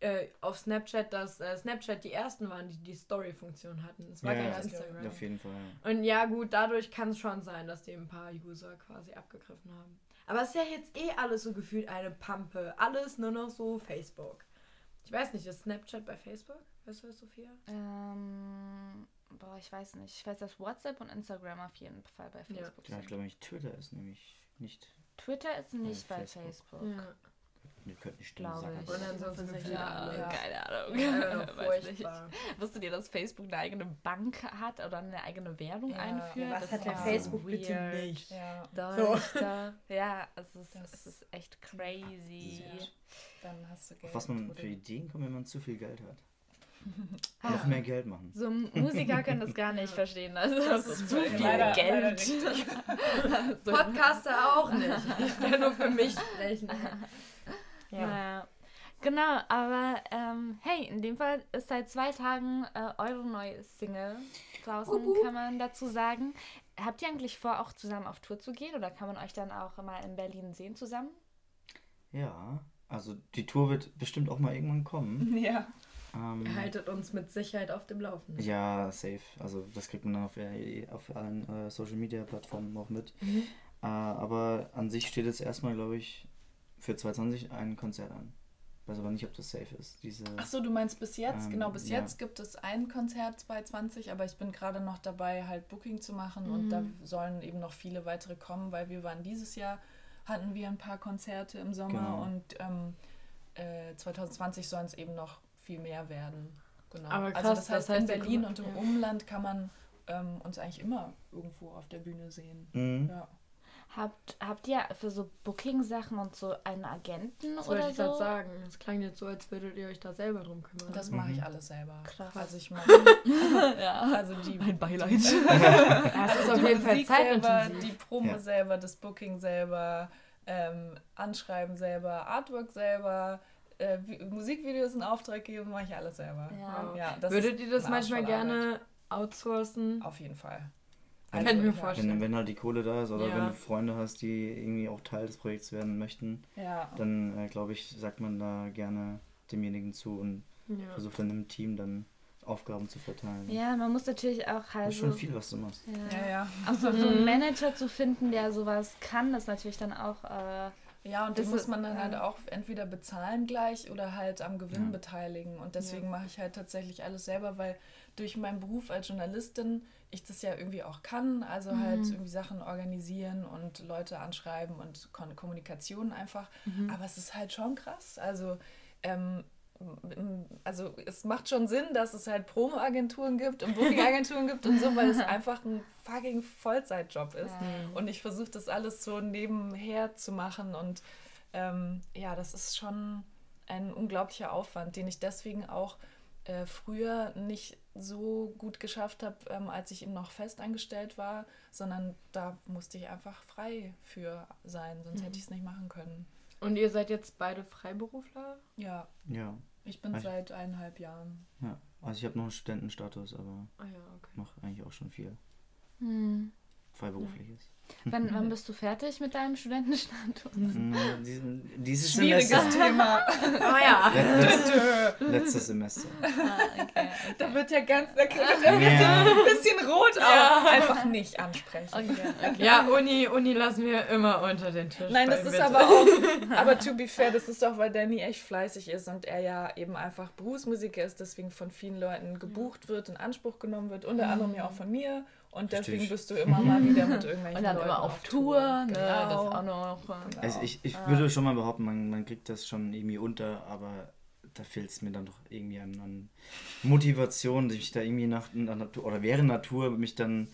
äh, auf Snapchat, dass äh, Snapchat die ersten waren, die die Story-Funktion hatten. Es war Ja, gar ja, nicht Instagram. Auf jeden Fall. Ja. Und ja, gut, dadurch kann es schon sein, dass die ein paar User quasi abgegriffen haben. Aber es ist ja jetzt eh alles so gefühlt eine Pampe. Alles nur noch so Facebook. Ich weiß nicht, ist Snapchat bei Facebook? Weißt du das, Sophia? ähm, boah, ich weiß nicht. Ich weiß, dass WhatsApp und Instagram auf jeden Fall bei Ja. Facebook Ja, ich sind. glaube nicht, Twitter ist nämlich nicht. Twitter ist nicht Bei Facebook. Facebook. Ja. Wir könnten nicht Glaube sagen. ich. Und ansonsten viele alle. Ja, Keine Ahnung. Ja, Weiß nicht. furchtbar. Wusstet ihr, dass Facebook eine eigene Bank hat oder eine eigene Währung Ja, einführt? Was Das hat ja so Facebook bitte weird. nicht? Ja, doch. Ja, es ist, Das- es ist echt crazy. Ja. dann hast du Geld. Auf was man für Ideen kommt, wenn man zu viel Geld hat. Ah. Noch mehr Geld machen. So Musiker können das gar nicht verstehen. Also das, ist zu viel leider- leider Geld. richtig. so, Podcaster auch nicht. Ich kann nur für mich sprechen. ja. Genau, aber ähm, hey, in dem Fall ist seit zwei Tagen äh, eure neue Single draußen, kann man dazu sagen. Habt ihr eigentlich vor, auch zusammen auf Tour zu gehen oder kann man euch dann auch mal in Berlin sehen zusammen? Ja, also die Tour wird bestimmt auch mal irgendwann kommen. Ja. Ähm, Ihr haltet uns mit Sicherheit auf dem Laufenden. Ja, safe. Also das kriegt man dann auf, äh, auf allen äh, Social Media Plattformen auch mit. Mhm. Äh, aber an sich steht jetzt erstmal, glaube ich, für 2020 ein Konzert an. Weiß aber nicht, ob das safe ist. Diese, Ach so, du meinst bis jetzt? Ähm, genau, bis ja. jetzt gibt es ein Konzert 2020, aber ich bin gerade noch dabei, halt Booking zu machen und da sollen eben noch viele weitere kommen, weil wir waren dieses Jahr, hatten wir ein paar Konzerte im Sommer Genau. und ähm, äh, 2020 sollen es eben noch viel mehr werden. Genau. Aber krass, also das heißt, das heißt, in Berlin und im ja. Umland kann man ähm, uns eigentlich immer irgendwo auf der Bühne sehen. Mhm. Ja. Habt, habt ihr für so Booking-Sachen und so einen Agenten Das oder ich so? sagen. Es klang jetzt so, als würdet ihr euch da selber drum kümmern. Das mache ich alles selber. Krass. Also ich mache ja. also die Mein Beileid. das ist auf die jeden Fall Musik selber, zeitintensiv. die Promo Ja. selber, das Booking selber, ähm, Anschreiben selber, Artwork selber, äh, Vi- Musikvideos in Auftrag geben, mache ich alles selber. Ja. Ja, das Würdet ihr das manchmal gerne outsourcen? Auf jeden Fall. Wenn- Kann ich mir vorstellen. Wenn, wenn halt die Kohle da ist oder Ja. wenn du Freunde hast, die irgendwie auch Teil des Projekts werden möchten, Ja. dann äh, glaube ich, sagt man da gerne demjenigen zu und Ja. versucht dann im Team dann Aufgaben zu verteilen. ja, man muss natürlich auch Das halt ist schon so, viel, was du machst. ja. Ja, ja. Auch so, so einen Manager zu finden, der sowas kann, ist natürlich dann auch äh, Ja, und Das muss man dann halt ja. auch entweder bezahlen gleich oder halt am Gewinn Ja. beteiligen. Und deswegen mache ich halt tatsächlich alles selber, weil durch meinen Beruf als Journalistin ich das ja irgendwie auch kann. Also halt irgendwie Sachen organisieren und Leute anschreiben und Kon Kommunikation einfach. Aber es ist halt schon krass. Also ähm, also es macht schon Sinn, dass es halt Promo-Agenturen gibt und Booking-Agenturen gibt und so, weil es einfach ein fucking Vollzeitjob ist. Und ich versuche das alles so nebenher zu machen. Und ähm, ja, das ist schon ein unglaublicher Aufwand, den ich deswegen auch äh, früher nicht so gut geschafft habe, ähm, als ich eben noch festangestellt war, sondern da musste ich einfach frei für sein, sonst hätte ich es nicht machen können. Und ihr seid jetzt beide Freiberufler? Ja, Ja, ich bin Echt? seit eineinhalb Jahren. ja. Also ich habe noch einen Studentenstatus, aber Ah ja, okay. mache eigentlich auch schon viel hm. Freiberufliches. Wann, wann bist du fertig mit deinem Studentenstatus? Mm, diesen- Dieses Schwieriges Semester. Thema. Oh ja. Letz, letztes Semester. Ah, okay, Da wird ja ganz, da kriegt er ein bisschen, ein bisschen rot auch. Einfach nicht ansprechen. okay, okay. Ja, Uni, Uni lassen wir immer unter den Tisch. Nein, das ist bitte. aber auch, aber to be fair, das ist auch, weil Danny echt fleißig ist und er ja eben einfach Berufsmusiker ist, deswegen von vielen Leuten gebucht wird, in Anspruch genommen wird, unter anderem ja auch von mir. Und deswegen Richtig. bist du immer mal wieder mit irgendwelchen Und dann Leuten immer auf Tour, ne? Genau. Das ist auch noch. äh, Also ich, ich würde schon mal behaupten, man, man kriegt das schon irgendwie unter, aber da fehlt es mir dann doch irgendwie an, an Motivation, sich da irgendwie nach, nach Natur oder während Natur mich dann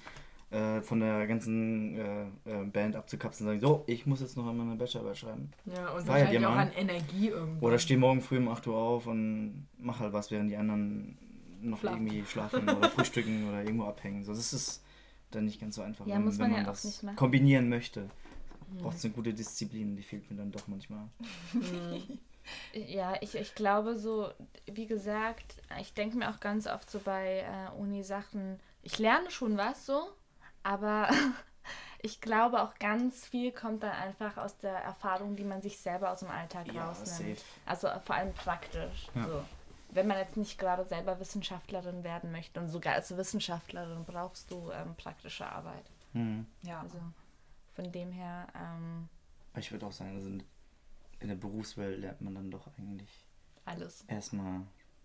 äh, von der ganzen äh, äh, Band abzukapseln und sagen, so, ich muss jetzt noch einmal eine Bachelorarbeit schreiben. Ja, und Feiert wahrscheinlich auch an Energie irgendwo. Oder stehe morgen früh um 8 Uhr auf und mach halt was, während die anderen noch Schlafen. irgendwie schlafen oder frühstücken oder irgendwo abhängen. So, das ist dann nicht ganz so einfach, Ja, wenn, muss wenn man man ja auch das nicht machen. kombinieren möchte. Braucht es eine gute Disziplin, die fehlt mir dann doch manchmal. Ja, ich, ich glaube so, wie gesagt, ich denke mir auch ganz oft so bei äh, Uni-Sachen, ich lerne schon was so, aber ich glaube auch ganz viel kommt dann einfach aus der Erfahrung, die man sich selber aus dem Alltag Ja, rausnimmt. safe. Also vor allem praktisch. Ja. So. Wenn man jetzt nicht gerade selber Wissenschaftlerin werden möchte und sogar als Wissenschaftlerin brauchst du ähm, praktische Arbeit. Hm. Ja. Also von dem her, ähm, Ich würde auch sagen, also in- der Berufswelt lernt man dann doch eigentlich alles. erstmal,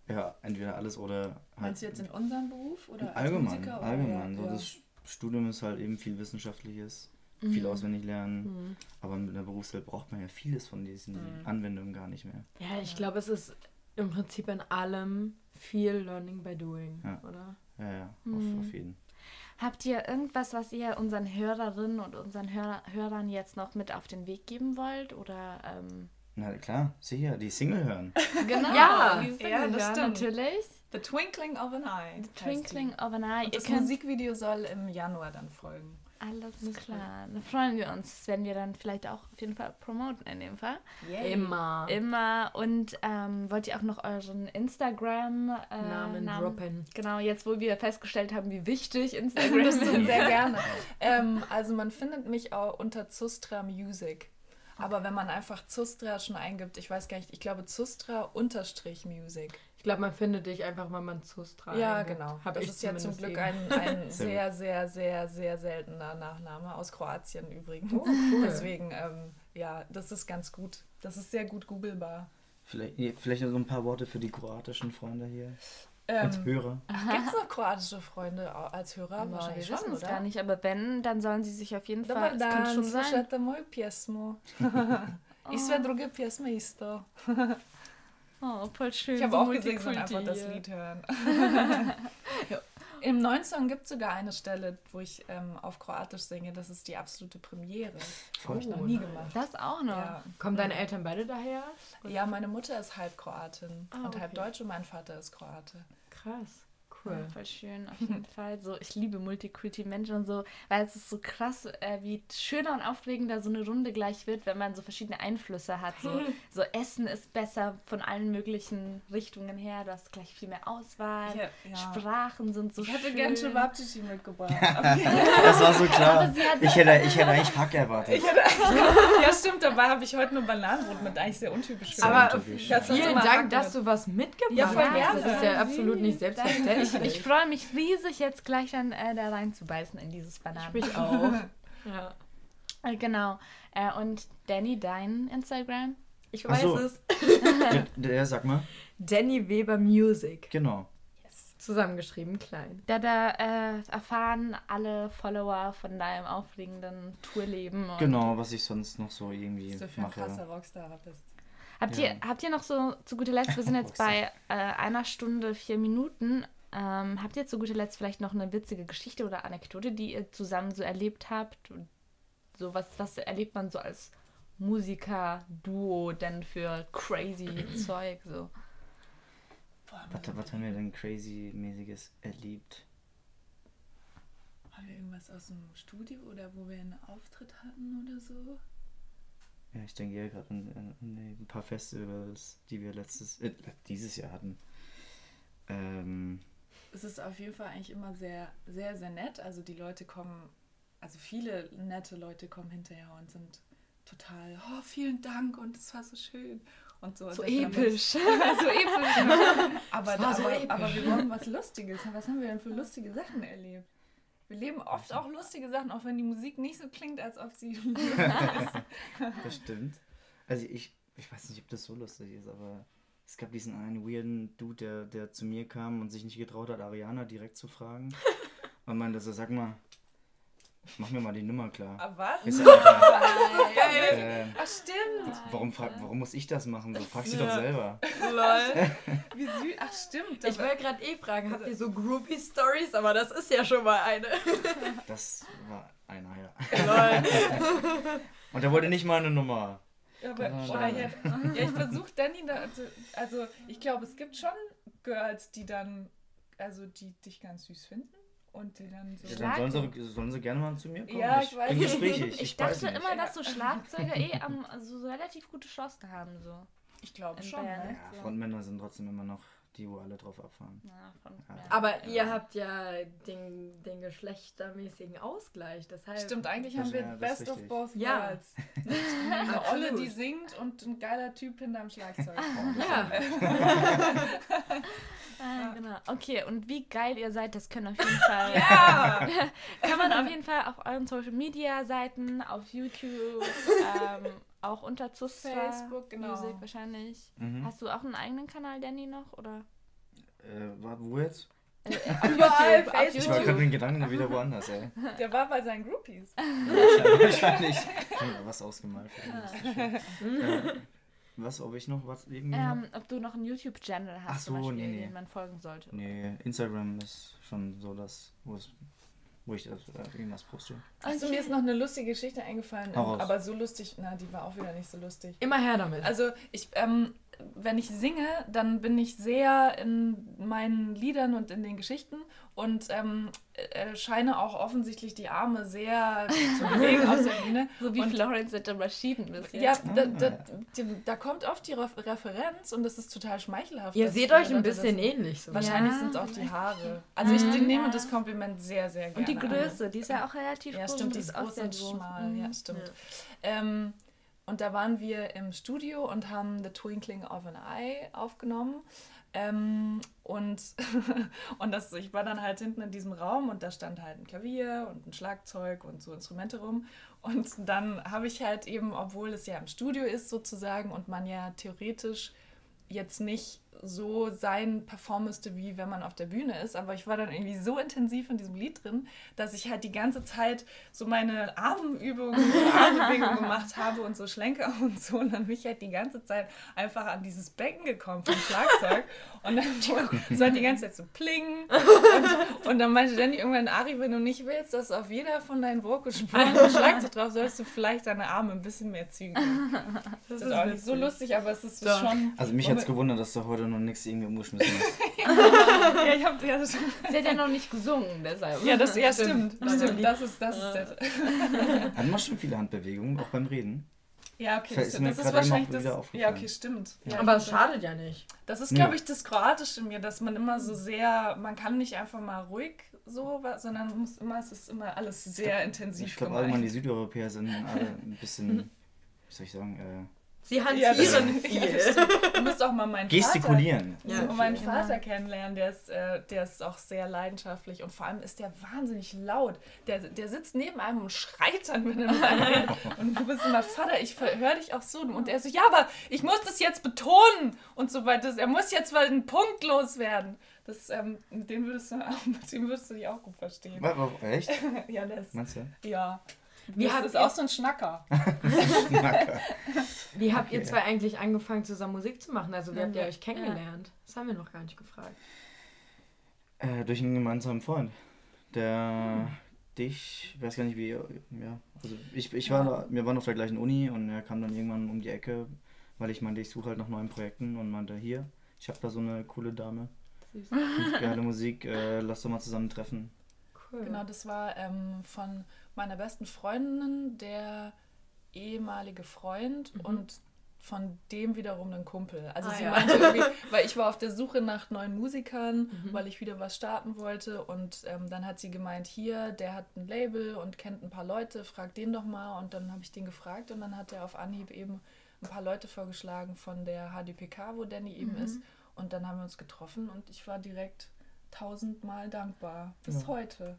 ja, entweder alles oder halt Meinst du jetzt in unserem Beruf oder als allgemein. Musiker? Oder? allgemein. Ja, So, ja. Das Studium ist halt eben viel Wissenschaftliches, viel Mhm. auswendig lernen. Mhm. Aber in der Berufswelt braucht man ja vieles von diesen Mhm. Anwendungen gar nicht mehr. Ja, ich glaube, es ist im Prinzip in allem viel Learning by Doing, Ja. oder? Ja, ja, Mhm. auf, auf jeden. Habt ihr irgendwas, was ihr unseren Hörerinnen und unseren Hör Hörern jetzt noch mit auf den Weg geben wollt? Oder ähm, Na klar, sicher, die Single hören. genau, Ja, die ja, das ja, stimmt. natürlich. The Twinkling of an Eye. heißt Twinkling of an. Eye. Und das Musikvideo soll im Januar dann folgen. Alles klar. Da freuen wir uns. Das werden wir dann vielleicht auch auf jeden Fall promoten in dem Fall. Immer. Immer. Und ähm, wollt ihr auch noch euren Instagram-Namen Namen droppen. Genau, jetzt wo wir festgestellt haben, wie wichtig Instagram ist. sehr gerne. ähm, also man findet mich auch unter Zustra Music. Aber wenn man einfach Zustra schon eingibt, ich weiß gar nicht, ich glaube Zustra unterstrich Music. Ich glaube, man findet dich einfach, wenn man Zustra Ja, eingibt. genau. Hab das ich ist ja zum Glück ein, ein Sehr sehr, sehr, sehr, seltener Nachname aus Kroatien übrigens. Oh, cool. Deswegen, ähm, ja, das ist ganz gut. Das ist sehr gut googelbar. Vielleicht, vielleicht noch so ein paar Worte für die kroatischen Freunde hier. Ähm, Als Hörer. Gibt es noch kroatische Freunde als Hörer? Aber wir Wahrscheinlich schon, wissen es gar nicht, aber wenn, dann sollen sie sich auf jeden Dobar Fall, das dan, schon sein. moju pjesmu. I sve druge pjesme isto. Oh, voll schön. Ich habe so auch gesehen, Multikulti einfach das. Lied hören. Im neuen Song gibt es sogar eine Stelle, wo ich ähm, auf Kroatisch singe. Das ist die absolute Premiere. Voll. Habe ich noch nie gemacht. Das auch noch. Ja. Kommen deine Eltern beide daher? ja, meine Mutter ist halb Kroatin Ah, und halb okay. Deutsch und mein Vater ist Kroate. Krass. Ja, Cool. voll schön, auf jeden Fall. So, ich liebe Multikulti-Menschen und so, weil es ist so krass, äh, wie schöner und aufregender so eine Runde gleich wird, wenn man so verschiedene Einflüsse hat. So, so Essen ist besser von allen möglichen Richtungen her. Du hast gleich viel mehr Auswahl. Ja, ja. Sprachen sind so Ich hätte schön. gern Cevapcici mitgebracht. Das war so klar. Ich hätte, ich hätte eigentlich Hack erwartet. ja, stimmt. Dabei habe ich heute nur Bananenbrot mit. Eigentlich sehr untypisch. für Aber untypisch. Vielen Dank, dass du was mitgebracht Ja, voll hast. gerne. Das ist ja absolut nicht selbstverständlich. Ich, ich freue mich riesig, jetzt gleich dann äh, da reinzubeißen in dieses Bananen. mich auch. Ja. Äh, genau. Äh, und Danny, dein Instagram? Ich weiß so. es. Der, der, sag mal. Danny Weber Music. Genau. Zusammengeschrieben, klein. Da, da äh, erfahren alle Follower von deinem aufregenden Tourleben. und- Genau, was ich sonst noch so irgendwie du für ein krasser mache. Rockstar bist. Habt, Ja. ihr, habt ihr noch so zu guter Letzt, wir sind jetzt bei äh, einer Stunde, vier Minuten, ähm, habt ihr zu guter Letzt vielleicht noch eine witzige Geschichte oder Anekdote, die ihr zusammen so erlebt habt? Und So was, was erlebt man so als Musiker-Duo denn für crazy Zeug? So. Boah, Was, was haben wir denn crazy-mäßiges erlebt? Haben wir irgendwas aus dem Studio oder wo wir einen Auftritt hatten oder so? Ja, ich denke eher gerade an, an, an ein paar Festivals, die wir letztes, äh, dieses Jahr hatten. Ähm, Es ist auf jeden Fall eigentlich immer sehr, sehr, sehr nett. Also die Leute kommen also viele nette Leute kommen hinterher und sind total, oh, vielen Dank und es war so schön und so. So dann- episch. so episch. genau. aber, war so aber, episch. aber wir wollen was Lustiges. Was haben wir denn für lustige Sachen erlebt? Wir leben oft auch lustige Sachen, auch wenn die Musik nicht so klingt, als ob sie Das stimmt. Also ich, ich weiß nicht, ob das so lustig ist, aber es gab diesen einen weirden Dude, der, der zu mir kam und sich nicht getraut hat, Ariana direkt zu fragen. Und meinte so, sag mal, mach mir mal die Nummer klar. Ah, was? Ich so, Alter, Geil. äh, Ach, stimmt. warum, frag, warum muss ich das machen? So, frag sie Ja. doch selber. Lol. Wie süß. Ach, stimmt. Ich wollte gerade eh fragen, habt ihr so Groupie-Stories? Aber das ist ja schon mal eine. Das war einer, ja. Lol. Und er wollte nicht mal eine Nummer. Aber, oder jetzt, ja, ich versuche Danny da, also, also ich glaube, es gibt schon Girls, die dann, also die dich ganz süß finden und die dann so. Ja, dann sollen sie, sollen sie gerne mal zu mir kommen. Ja, ich weiß bin nicht. Ich, Ich weiß dachte nicht. immer, dass so Schlagzeuger eh am, also so relativ gute Chancen haben. So. Ich glaube schon. Bayern. Ne? Ja, Frontmänner sind trotzdem immer noch die, wo alle drauf abfahren. Ja, Ja. ja. Aber ihr habt ja den, den geschlechtermäßigen Ausgleich. Deshalb Stimmt, eigentlich Das- haben wir ja, Best of both Ja. worlds. Eine Olle, die singt und ein geiler Typ hinterm Schlagzeug. Ja. Ah, genau. Okay, und wie geil ihr seid, das können auf jeden Fall. Ja! Kann man auf jeden Fall auf euren Social Media Seiten, auf YouTube, ähm, auch unter Zustra Facebook, genau. Music wahrscheinlich. Mhm. Hast du auch einen eigenen Kanal, Danny, noch? Oder? Äh, warte, wo jetzt? Äh, Überall auf Facebook. Ich war gerade den Gedanken wieder woanders, ey. Der war bei seinen Groupies. Wahrscheinlich. Ich hab mir was ausgemalt. äh, was, ob ich noch was irgendwie. Ähm, ob du noch einen YouTube-Channel hast, Ach so, Beispiel, nee, nee. den man folgen sollte. nee, Instagram ist schon so das, wo es wo ich das äh, irgendwas poste. Achso, mir ist noch eine lustige Geschichte eingefallen, raus. aber so lustig, na, die war auch wieder nicht so lustig. Immer her damit. Also ich, ähm, wenn ich singe, dann bin ich sehr in meinen Liedern und in den Geschichten und ähm, äh, scheine auch offensichtlich die Arme sehr zu bewegen auf der Bühne. So wie Und- Florence and the Machine ein bisschen. Ja, da, Ah, da, ja. die, da kommt oft die Ref- Referenz und das ist total schmeichelhaft. ihr dass seht euch ein bisschen das, ähnlich. So. Wahrscheinlich Ja. sind es auch die Haare. Also ich Mhm. nehme das Kompliment sehr, sehr gerne Und die an. Größe, die ist ja auch relativ Ja, groß. stimmt, und die ist auch sehr schmal. Ja, Mhm. stimmt. Ähm, und da waren wir im Studio und haben The Twinkling of an Eye aufgenommen. Ähm, und und das, ich war dann halt hinten in diesem Raum und da stand halt ein Klavier und ein Schlagzeug und so Instrumente rum. Und dann habe ich halt eben, obwohl es ja im Studio ist sozusagen und man ja theoretisch jetzt nicht so sein performen müsste, wie wenn man auf der Bühne ist. Aber ich war dann irgendwie so intensiv in diesem Lied drin, dass ich halt die ganze Zeit so meine Armübungen, Armbewegungen gemacht habe und so Schlenker und so. Und dann bin ich halt die ganze Zeit einfach an dieses Becken gekommen vom Schlagzeug. Und dann so halt die ganze Zeit so plingen. Und, und dann meinte Danny irgendwann, Ari, wenn du nicht willst, dass auf jeder von deinen Vocalspuren ein Schlagzeug drauf, sollst du vielleicht deine Arme ein bisschen mehr zügeln. Das ist auch nicht so lustig, aber es ist Doch. schon... Also mich hat es gewundert, dass du heute noch nichts irgendwie umgeschmissen hast. Ja, ich hab, ja, das, Sie hat ja noch nicht gesungen, deshalb. ja, das, ja stimmt. Stimmt. stimmt. Das ist, das ist der, Hat man schon viele Handbewegungen, auch beim Reden. Ja, okay, das, das ist wahrscheinlich das. Ja, okay, stimmt. Ja, Aber ich- es schadet ja nicht. Das ist, glaube ich, das Kroatische in mir, dass man immer so sehr, man kann nicht einfach mal ruhig so, sondern muss immer, es ist immer alles sehr intensiv Ich glaube, allgemein die Südeuropäer sind alle ein bisschen, wie soll ich sagen, äh, Sie Ja, hantieren das- viel. ja, das. Du musst auch mal meinen gestikulieren. Ja, Vater, viel. meinen Vater kennenlernen, der ist, äh, der ist auch sehr leidenschaftlich und vor allem ist der wahnsinnig laut. Der, der sitzt neben einem und schreit dann, wenn er mit einem redet. Und du bist immer, Vater, ich höre dich auch so. Und er so, ja, aber ich muss das jetzt betonen und so weiter. Er muss jetzt mal einen Punkt loswerden. Das, ähm, mit dem würdest du auch, mit dem würdest du dich auch gut verstehen. Echt? Ja, der ist, Meinst du? ja. Wie das habt ist ihr- auch so ein Schnacker. Wie habt ihr Okay. zwei eigentlich angefangen, zusammen Musik zu machen? Also, wie habt ihr Ja. euch kennengelernt? Das haben wir noch gar nicht gefragt. Äh, durch einen gemeinsamen Freund, der dich, ich weiß gar nicht wie, ja, also ich, ich war, da, wir waren auf der gleichen Uni und er kam dann irgendwann um die Ecke, weil ich meinte, ich suche halt nach neuen Projekten und meinte, hier, ich habe da so eine coole Dame, Süß. geile Musik, äh, lass doch mal zusammen treffen. Cool. Genau, das war ähm, von meiner besten Freundin, der ehemalige Freund Mhm. und von dem wiederum ein Kumpel. Also Ah, sie ja. meinte irgendwie, weil ich war auf der Suche nach neuen Musikern, Mhm. weil ich wieder was starten wollte und ähm, dann hat sie gemeint, hier, der hat ein Label und kennt ein paar Leute, frag den doch mal und dann habe ich den gefragt und dann hat er auf Anhieb eben ein paar Leute vorgeschlagen von der HDPK, wo Danny eben Mhm. ist und dann haben wir uns getroffen und ich war direkt tausendmal dankbar bis Ja. heute.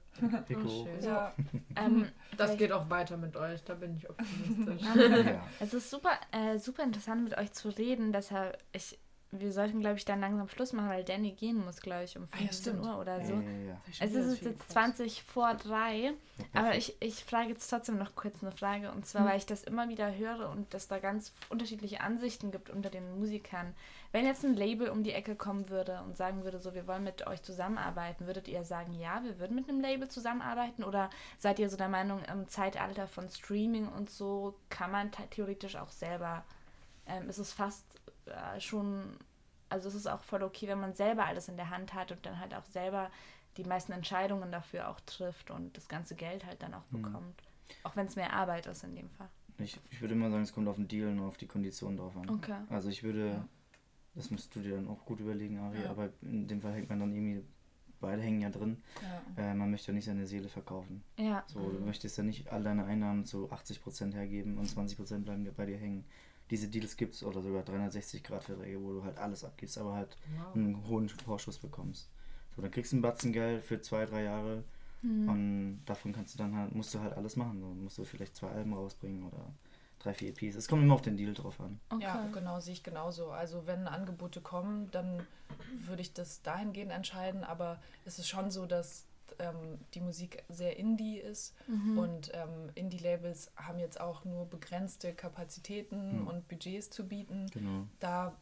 Oh. Ja, Ähm, Das geht auch weiter mit euch, da bin ich optimistisch. Ja. Es ist super, äh, super interessant mit euch zu reden, deshalb ich, wir sollten, glaube ich, dann langsam Schluss machen, weil Danny gehen muss, glaube ich, um Ah ja, 15 stimmt. Uhr oder so. Ja, ja, ja. Es ist jetzt 20 vor drei, aber perfekt. ich, ich frage jetzt trotzdem noch kurz eine Frage. Und zwar, weil ich das immer wieder höre und es da ganz unterschiedliche Ansichten gibt unter den Musikern. Wenn jetzt ein Label um die Ecke kommen würde und sagen würde, so, wir wollen mit euch zusammenarbeiten, würdet ihr sagen, ja, wir würden mit einem Label zusammenarbeiten? Oder seid ihr so der Meinung, im Zeitalter von Streaming und so kann man the- theoretisch auch selber, ähm, ist es fast äh, schon, also es ist auch voll okay, wenn man selber alles in der Hand hat und dann halt auch selber die meisten Entscheidungen dafür auch trifft und das ganze Geld halt dann auch Mhm. bekommt. Auch wenn es mehr Arbeit ist in dem Fall. Ich, ich würde immer sagen, es kommt auf den Deal und auf die Konditionen drauf an. Okay. Also ich würde, Ja. Das musst du dir dann auch gut überlegen, Ari, Ja. aber in dem Fall hängt man dann irgendwie, beide hängen ja drin. ja. Äh, man möchte ja nicht seine Seele verkaufen. Ja. So, du möchtest ja nicht all deine Einnahmen zu 80% hergeben und 20% bleiben bei dir hängen. Diese Deals gibt es oder sogar 360-Grad-Verträge, wo du halt alles abgibst, aber halt Wow. einen hohen Vorschuss bekommst. So, dann kriegst du einen Batzen Geld für zwei, drei Jahre Mhm. und davon kannst du dann halt, musst du halt alles machen. So, musst du vielleicht zwei Alben rausbringen oder drei, vier EPs. Es kommt immer auf den Deal drauf an. Okay. Ja, genau, sehe ich genauso. Also wenn Angebote kommen, dann würde ich das dahingehend entscheiden, aber es ist schon so, dass ähm, die Musik sehr indie ist Mhm. und ähm, Indie-Labels haben jetzt auch nur begrenzte Kapazitäten Mhm. und Budgets zu bieten. Genau. Da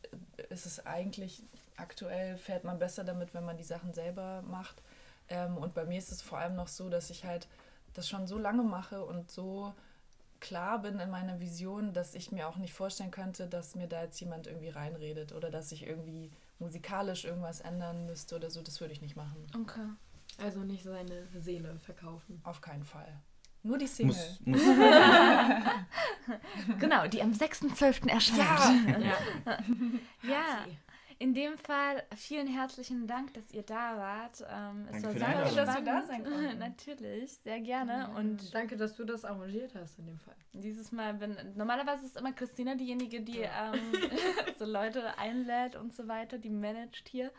ist es eigentlich, aktuell fährt man besser damit, wenn man die Sachen selber macht. Ähm, und bei mir ist es vor allem noch so, dass ich halt das schon so lange mache und so klar bin in meiner Vision, dass ich mir auch nicht vorstellen könnte, dass mir da jetzt jemand irgendwie reinredet oder dass ich irgendwie musikalisch irgendwas ändern müsste oder so. Das würde ich nicht machen. Okay. Also nicht seine Seele verkaufen. Auf keinen Fall. Nur die Single. Muss, muss, Genau, die am 6.12. erscheint. Ja. Ja, in dem Fall vielen herzlichen Dank, dass ihr da wart. Ähm, es Danke war super Einladung. Dass wir da sein konnten. Natürlich, sehr gerne. Und Danke, dass du das arrangiert hast in dem Fall. dieses Mal bin normalerweise ist immer Christina diejenige, die ähm, so Leute einlädt und so weiter, die managt hier.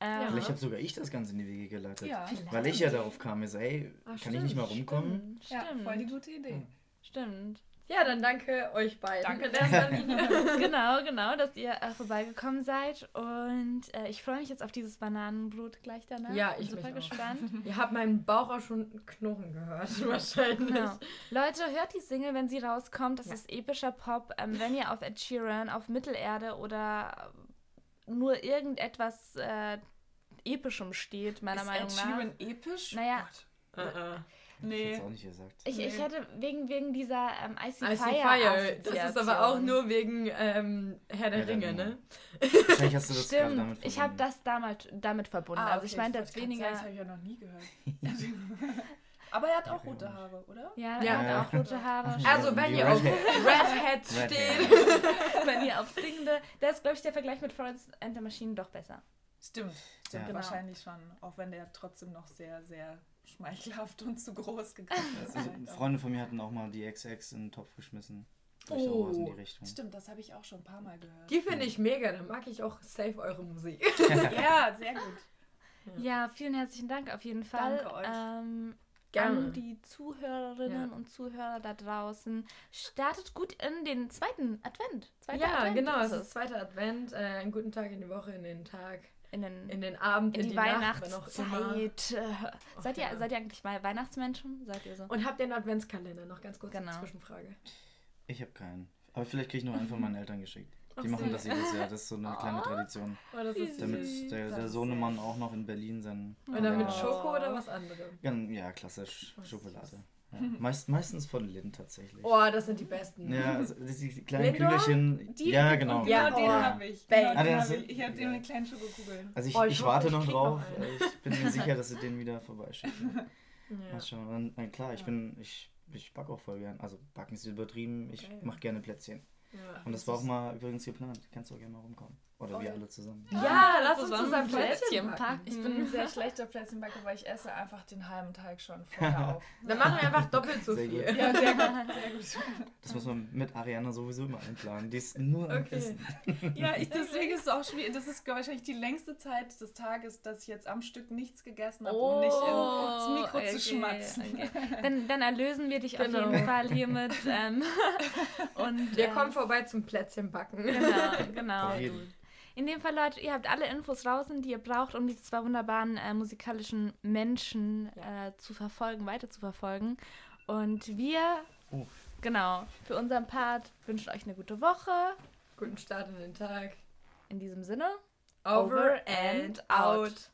Ähm, Vielleicht habe sogar ich das Ganze in die Wege geleitet. Ja. Weil ich ja darauf kam, ist, ey, Ah, kann ich nicht mal stimmt, rumkommen? Stimmt, ja, stimmt, voll die gute Idee. stimmt. Ja, dann danke euch beiden. Danke in erster Linie. genau, genau, dass ihr äh, vorbeigekommen seid. Und äh, ich freue mich jetzt auf dieses Bananenbrot gleich danach. Ja, Bin ich super mich auch. gespannt. Ihr habt meinen Bauch auch schon knurren gehört, wahrscheinlich. Genau. Leute, hört die Single, wenn sie rauskommt. Das Ja. ist epischer Pop. Ähm, wenn ihr auf Ed Sheeran, auf Mittelerde oder nur irgendetwas äh, Epischem steht, meiner ist Meinung Ed nach. Sheeran episch? Naja. Gott. Äh, äh. Ich Nee. hätte auch nicht gesagt. Ich, ich Nee. hätte wegen, wegen dieser ähm, Icy, Icy Fire. Fire. Das ist aber auch nur wegen ähm, Herr der Herr der Ringe, ne? Wahrscheinlich hast du das Stimmt, damit ich habe verbunden. das damit, damit verbunden. Ah, also ich okay, meinte wollte jetzt grad weniger. Das habe ich ja noch nie gehört. Aber er hat auch rote Haare, oder? Ja, Ja. er hat auch rote Haare. Also, Ja, wenn ihr auf Redhead. Redheads Redhead. steht. wenn ihr auf Singende. Da ist, glaube ich, der Vergleich mit Florence and the Machine doch besser. Stimmt, stimmt Ja. Genau. wahrscheinlich schon. Auch wenn der trotzdem noch sehr, sehr schmeichelhaft und zu groß gegangen ist. Also, Vielleicht auch. Freunde von mir hatten auch mal die XX in den Topf geschmissen. Was in die Oh, Richtung. stimmt, das habe ich auch schon ein paar Mal gehört. Die finde ich mega, da mag ich auch safe eure Musik. ja, sehr gut. Ja, vielen herzlichen Dank auf jeden Fall. Danke euch. Ähm, Gerne. An die Zuhörerinnen Ja. und Zuhörer da draußen. Startet gut in den zweiten Advent. Zweiter Ja, Advent genau, es ist ist zweiter Advent. Äh, einen guten Tag in die Woche, in den Tag, in, den, in den Abend, in in, die, immer. Weihnachtszeit. Seid, ihr, ja. seid ihr eigentlich mal Weihnachtsmenschen? Seid ihr so? Und habt ihr einen Adventskalender? Noch ganz kurz Genau. eine Zwischenfrage. Ich habe keinen. Aber vielleicht kriege ich noch einen von meinen Eltern geschickt. Die Ach machen so. das jedes Jahr. Das ist so eine kleine Oh. Tradition. Oh, das Wie ist Damit süß. der, der Sohnemann auch noch in Berlin sein. Und dann mit Oh. Schoko oder was anderem? Ja, ja klassisch Oh, Schokolade. Ja. Meist, meistens von Lind tatsächlich. Oh, das sind die besten. Ja, also die, kleinen Lindor? Kügelchen. Die, ja, genau. Ja, Genau, den oh. habe ich. Genau, Ah, den den hab ich. Ich habe dir eine kleine Schokokugel. Also ich, Oh, ich ich warte ich noch drauf. noch ich bin mir sicher, dass sie den wieder vorbeischicken. Ja. Mal schauen. Klar, ich bin, ich, ich backe auch voll gern. Also backen ist übertrieben. Ich Geil. mache gerne Plätzchen. Ja. Und das war auch mal übrigens geplant. Kannst du auch gerne mal rumkommen. Oder wir alle zusammen. Ja, lass uns zusammen zusammen Plätzchen Plätzchen packen. packen. Ich bin ein sehr schlechter Plätzchenbacker, weil ich esse einfach den halben Teig schon vorher auf. Dann machen wir einfach doppelt so Sehr viel. gut. Ja, sehr gut. Sehr gut. Das muss man mit Ariana sowieso immer einplanen. Die ist nur am Okay. Essen. Ja, ich, deswegen ist es auch schwierig. Das ist wahrscheinlich die längste Zeit des Tages, dass ich jetzt am Stück nichts gegessen habe, um nicht ins Mikro zu schmatzen. Oh, okay. Dann, dann erlösen wir dich Genau. auf jeden Fall hiermit. Ähm, und, Wir äh, kommen vorbei zum Plätzchen backen. Genau, genau. In dem Fall, Leute, ihr habt alle Infos draußen, die ihr braucht, um diese zwei wunderbaren äh, musikalischen Menschen äh, zu verfolgen, weiter zu verfolgen. Und wir, Oh. genau, für unseren Part wünschen euch eine gute Woche. Guten Start in den Tag. In diesem Sinne, Over and out.